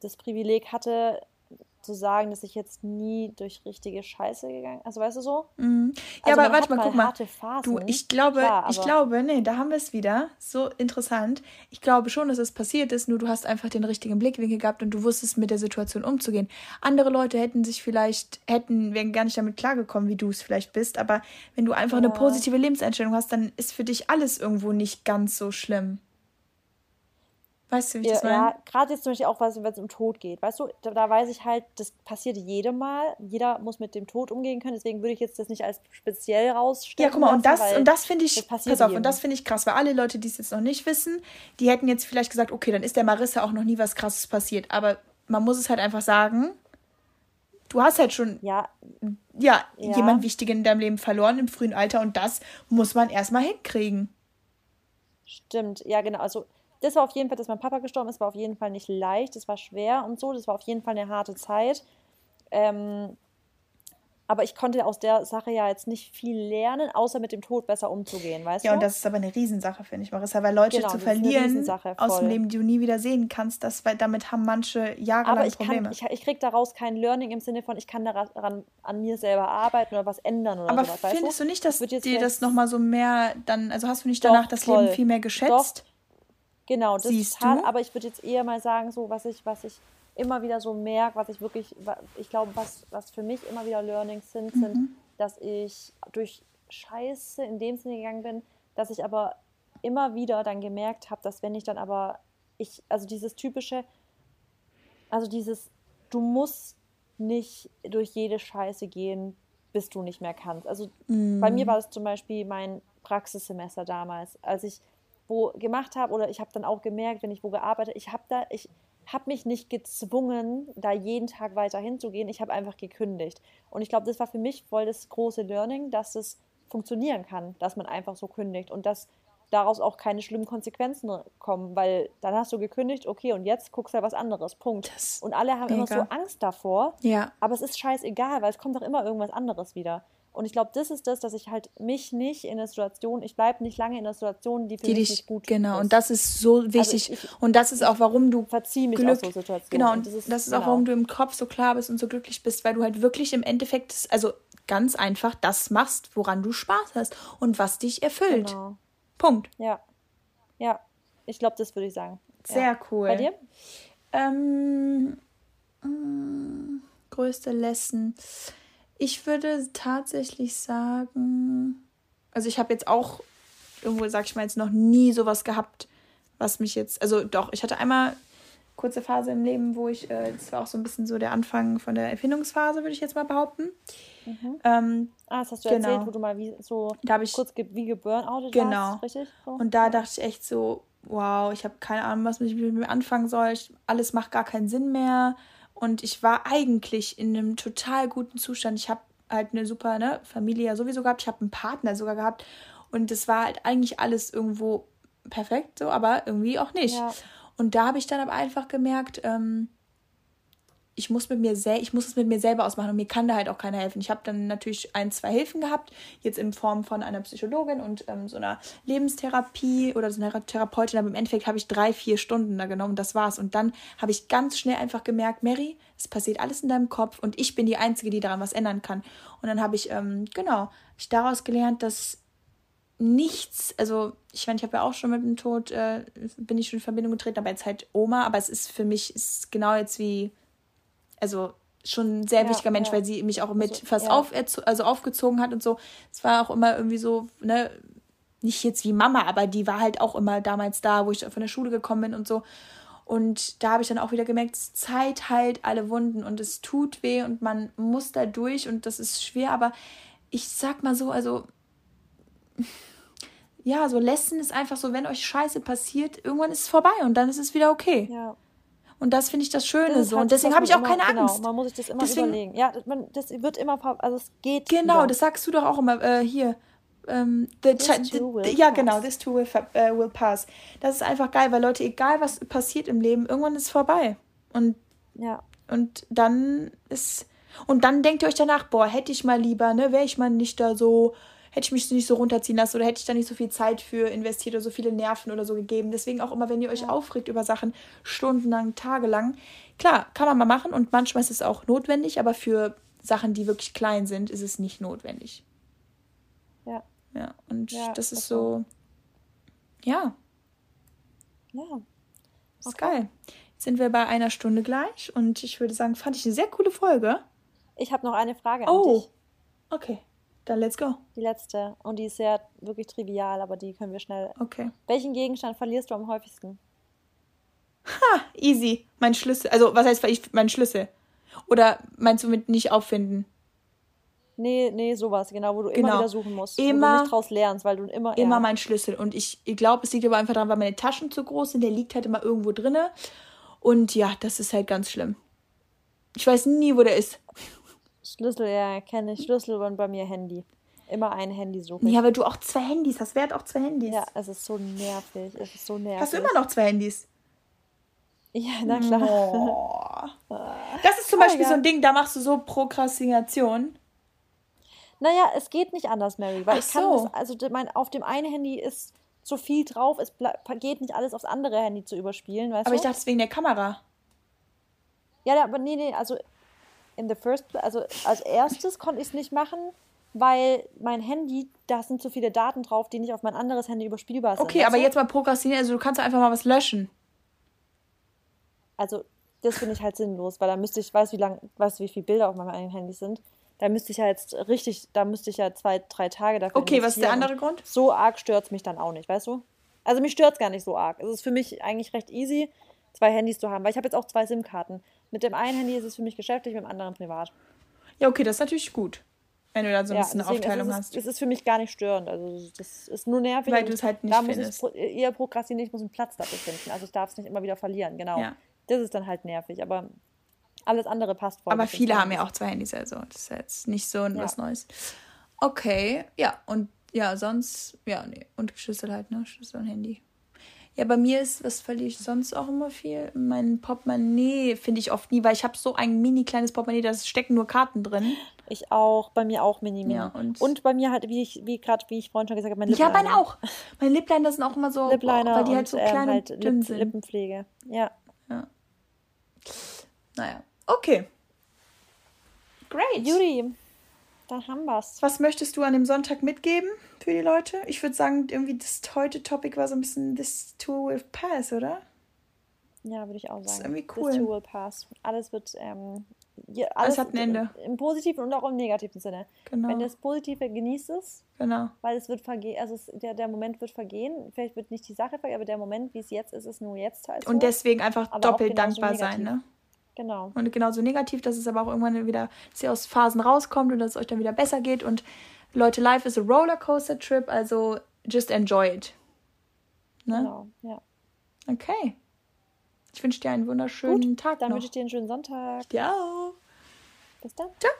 das Privileg hatte, zu sagen, dass ich jetzt nie durch richtige Scheiße gegangen Also weißt du so? Mhm. Ja, also aber warte mal, guck mal. Du, ich glaube, Klar, ich glaube, nee, da haben wir es wieder. So interessant. Ich glaube schon, dass es passiert ist, nur du hast einfach den richtigen Blickwinkel gehabt und du wusstest mit der Situation umzugehen. Andere Leute hätten sich vielleicht, hätten, wären gar nicht damit klargekommen, wie du es vielleicht bist, aber wenn du einfach ja. eine positive Lebenseinstellung hast, dann ist für dich alles irgendwo nicht ganz so schlimm. Weißt du, wie ich ja, das meine? Ja, gerade jetzt zum Beispiel auch, wenn es um Tod geht. Weißt du, da, da, weiß ich halt, das passiert jedem Mal. Jeder muss mit dem Tod umgehen können. Deswegen würde ich jetzt das nicht als speziell rausstellen. Ja, guck mal, und das, und das finde ich, das pass auf, jedem. und das finde ich krass, weil alle Leute, die es jetzt noch nicht wissen, die hätten jetzt vielleicht gesagt, okay, dann ist der Marissa auch noch nie was Krasses passiert. Aber man muss es halt einfach sagen, du hast halt schon ja, ja, ja. jemand Wichtigen in deinem Leben verloren im frühen Alter und das muss man erstmal hinkriegen. Stimmt, ja, genau. Also das war auf jeden Fall, dass mein Papa gestorben ist, war auf jeden Fall nicht leicht, das war schwer und so, das war auf jeden Fall eine harte Zeit. Ähm, aber ich konnte aus der Sache ja jetzt nicht viel lernen, außer mit dem Tod besser umzugehen, weißt ja, du? Ja, und das ist aber eine Riesensache, finde ich, Marissa, weil Leute genau, zu verlieren aus dem Leben, die du nie wieder sehen kannst, das, weil damit haben manche jahrelang aber ich Probleme. Kann, ich, ich kriege daraus kein Learning im Sinne von, ich kann daran an mir selber arbeiten oder was ändern oder aber sowas, findest du nicht, dass dir das nochmal so mehr dann, also hast du nicht danach das voll. Leben viel mehr geschätzt? Doch, Genau, das Siehst ist hart, du? aber ich würde jetzt eher mal sagen, so was ich, was ich immer wieder so merke, was ich wirklich, ich glaube, was, was für mich immer wieder Learnings sind, mhm. sind, dass ich durch Scheiße in dem Sinne gegangen bin, dass ich aber immer wieder dann gemerkt habe, dass wenn ich dann aber, ich, also dieses typische, also dieses, du musst nicht durch jede Scheiße gehen, bis du nicht mehr kannst. Also mhm. bei mir mhm. war das zum Beispiel mein Praxissemester damals, als ich wo gemacht habe oder ich habe dann auch gemerkt, wenn ich wo gearbeitet, ich habe da, ich habe mich nicht gezwungen, da jeden Tag weiter hinzugehen. Ich habe einfach gekündigt. Und ich glaube, das war für mich voll das große Learning, dass es funktionieren kann, dass man einfach so kündigt und dass daraus auch keine schlimmen Konsequenzen kommen, weil dann hast du gekündigt, okay, und jetzt guckst du ja was anderes. Punkt. Das und alle haben mega. immer so Angst davor. Ja. Aber es ist scheißegal, weil es kommt doch immer irgendwas anderes wieder. Und ich glaube, das ist das, dass ich halt mich nicht in der Situation, ich bleibe nicht lange in der Situation, die für die mich dich, nicht gut Genau, ist. und das ist so also wichtig. Also ich, ich, und das ist auch, warum du verzieh mich Glück, aus so Situationen. Genau, und das ist, das ist genau. auch, warum du im Kopf so klar bist und so glücklich bist, weil du halt wirklich im Endeffekt, also ganz einfach das machst, woran du Spaß hast und was dich erfüllt. Genau. Punkt. Ja. Ja, ich glaube, das würde ich sagen. Sehr ja. cool. Bei dir? Ähm, mh, mm, größte Lesson. Ich würde tatsächlich sagen, also ich habe jetzt auch irgendwo, sag ich mal, jetzt noch nie sowas gehabt, was mich jetzt, also doch, ich hatte einmal kurze Phase im Leben, wo ich, äh, das war auch so ein bisschen so der Anfang von der Erfindungsphase, würde ich jetzt mal behaupten. Mhm. Ähm, ah, das hast du genau. erzählt, wo du mal wie so da ich, kurz ge wie geburnoutet genau. warst, richtig? So. Und da dachte ich echt so, wow, ich habe keine Ahnung, was ich mit mir anfangen soll. Ich, alles macht gar keinen Sinn mehr. Und ich war eigentlich in einem total guten Zustand. Ich habe halt eine super ne, Familie ja sowieso gehabt. Ich habe einen Partner sogar gehabt. Und das war halt eigentlich alles irgendwo perfekt, so, aber irgendwie auch nicht. Ja. Und da habe ich dann aber einfach gemerkt, ähm, ich muss mit mir sel ich muss es mit mir selber ausmachen und mir kann da halt auch keiner helfen. Ich habe dann natürlich ein, zwei Hilfen gehabt, jetzt in Form von einer Psychologin und ähm, so einer Lebenstherapie oder so einer Therapeutin, aber im Endeffekt habe ich drei, vier Stunden da genommen, das war's. Und dann habe ich ganz schnell einfach gemerkt, Mary, es passiert alles in deinem Kopf und ich bin die Einzige, die daran was ändern kann. Und dann habe ich, ähm, genau, ich daraus gelernt, dass nichts, also ich meine, ich habe ja auch schon mit dem Tod, äh, bin ich schon in Verbindung getreten, aber jetzt halt Oma, aber es ist für mich, ist genau jetzt wie, also schon ein sehr ja, wichtiger Mensch, ja. weil sie mich auch mit also, fast ja. auf, also aufgezogen hat und so. Es war auch immer irgendwie so, ne, nicht jetzt wie Mama, aber die war halt auch immer damals da, wo ich von der Schule gekommen bin und so. Und da habe ich dann auch wieder gemerkt, Zeit heilt alle Wunden und es tut weh und man muss da durch und das ist schwer, aber ich sag mal so, also ja, so Lesson ist einfach so, wenn euch Scheiße passiert, irgendwann ist es vorbei und dann ist es wieder okay. Ja. Und das finde ich das Schöne das so. Und deswegen habe ich auch immer, keine genau, Angst. Man muss sich das immer deswegen, überlegen. Ja, man, das wird immer, also es geht. Genau, wieder. das sagst du doch auch immer äh, hier. Ähm, the, the, the, ja, genau, this too will, uh, will pass. Das ist einfach geil, weil Leute, egal was passiert im Leben, irgendwann ist es vorbei. Und, ja. und dann ist. Und dann denkt ihr euch danach, boah, hätte ich mal lieber, ne, wäre ich mal nicht da so hätte ich mich nicht so runterziehen lassen oder hätte ich da nicht so viel Zeit für investiert oder so viele Nerven oder so gegeben. Deswegen auch immer, wenn ihr euch ja. aufregt über Sachen, stundenlang, tagelang, klar, kann man mal machen und manchmal ist es auch notwendig, aber für Sachen, die wirklich klein sind, ist es nicht notwendig. Ja. Ja, und ja, das ist so, ja. Ja. Ist okay. geil. Jetzt sind wir bei einer Stunde gleich und ich würde sagen, fand ich eine sehr coole Folge. Ich habe noch eine Frage an oh. dich. Okay. Dann let's go. Die letzte. Und die ist sehr wirklich trivial, aber die können wir schnell. Okay. Welchen Gegenstand verlierst du am häufigsten? Ha, easy. Mein Schlüssel. Also, was heißt mein Schlüssel? Oder meinst du mit nicht auffinden? Nee, nee, sowas, genau, wo du genau. immer wieder suchen musst. Immer. Wo du nicht draus lernst, weil du immer. Immer ja. mein Schlüssel. Und ich, ich glaube, es liegt aber einfach daran, weil meine Taschen zu groß sind. Der liegt halt immer irgendwo drinne. Und ja, das ist halt ganz schlimm. Ich weiß nie, wo der ist. Schlüssel, ja, kenne ich. Schlüssel und bei mir Handy. Immer ein Handy suchen. Ja, weil du auch zwei Handys hast. Wer hat auch zwei Handys? Ja, es ist so nervig. Es ist so nervig. Hast du immer noch zwei Handys? Ja, na klar. Oh. Das ist zum Beispiel ja. so ein Ding, da machst du so Prokrastination. Naja, es geht nicht anders, Mary, weil Ach ich kann so. das, also mein, auf dem einen Handy ist so viel drauf, es geht nicht alles aufs andere Handy zu überspielen, weißt aber du? ich dachte, es wegen der Kamera. Ja, aber nee, nee, also in the first also als erstes konnte ich es nicht machen, weil mein Handy, da sind so viele Daten drauf, die nicht auf mein anderes Handy überspielbar sind. Okay, aber jetzt mal prokrastinieren, also du kannst einfach mal was löschen. Also, das finde ich halt sinnlos, weil da müsste ich, weiß wie lang, weiß wie viele Bilder auf meinem eigenen Handy sind. Da müsste ich ja jetzt richtig, da müsste ich ja zwei, drei Tage dafür. Okay, was ist der andere Grund? So arg stört es mich dann auch nicht, weißt du? Also mich stört es gar nicht so arg. Es ist für mich eigentlich recht easy, zwei Handys zu haben, weil ich habe jetzt auch zwei SIM-Karten. Mit dem einen Handy ist es für mich geschäftlich, mit dem anderen privat. Ja, okay, das ist natürlich gut. Wenn du da so ein bisschen eine Aufteilung es ist, hast. Es ist für mich gar nicht störend. Also das ist nur nervig. Weil du es halt nicht da muss findest. ich pro- eher prokrastinieren, ich muss einen Platz dafür finden. Also ich darf es nicht immer wieder verlieren, genau. Ja. Das ist dann halt nervig, aber alles andere passt voll. Aber viele haben ja auch zwei Handys, also das ist jetzt nicht so Ja. was Neues. Okay, ja, und ja, sonst, ja, nee, und Schlüssel halt, ne? Schlüssel und Handy. Ja, bei mir ist, was verliere ich sonst auch immer viel? Mein Portemonnaie finde ich oft nie, weil ich habe so ein mini kleines Portemonnaie, da stecken nur Karten drin. Ich auch, bei mir auch mini, mini. Ja, und- bei mir halt, wie ich, wie gerade, wie ich vorhin schon gesagt habe, mein Ja, meine Lipliner. auch. Meine Lipliner sind auch immer so, Lipliner weil die halt und, so ähm, klein halt und dünn Lip sind. Lippenpflege. Ja. Naja, okay. Great. Judy, dann haben wir's. Was möchtest du an dem Sonntag mitgeben für die Leute? Ich würde sagen, irgendwie das heute Topic war so ein bisschen This Tour will pass, oder? Ja, würde ich auch sagen. ist irgendwie This cool. too will pass. Alles wird, ähm, ja, Alles alles, hat ein Ende. Im positiven und auch im negativen Sinne. Genau. Wenn das Positive genießt es, Genau. weil es wird vergehen, also es, der, der Moment wird vergehen. Vielleicht wird nicht die Sache vergehen, aber der Moment, wie es jetzt ist, ist nur jetzt halt so. Und deswegen einfach Aber doppelt dankbar sein, ne? Genau. Und genauso negativ, dass es aber auch irgendwann wieder, dass ihr aus Phasen rauskommt und dass es euch dann wieder besser geht. Und Leute, life is a rollercoaster trip, also just enjoy it. Ne? Genau. Ja. Okay. Ich wünsche dir einen wunderschönen Tag Dann noch. wünsche ich dir einen schönen Sonntag. dir auch. Bis dann. Ciao.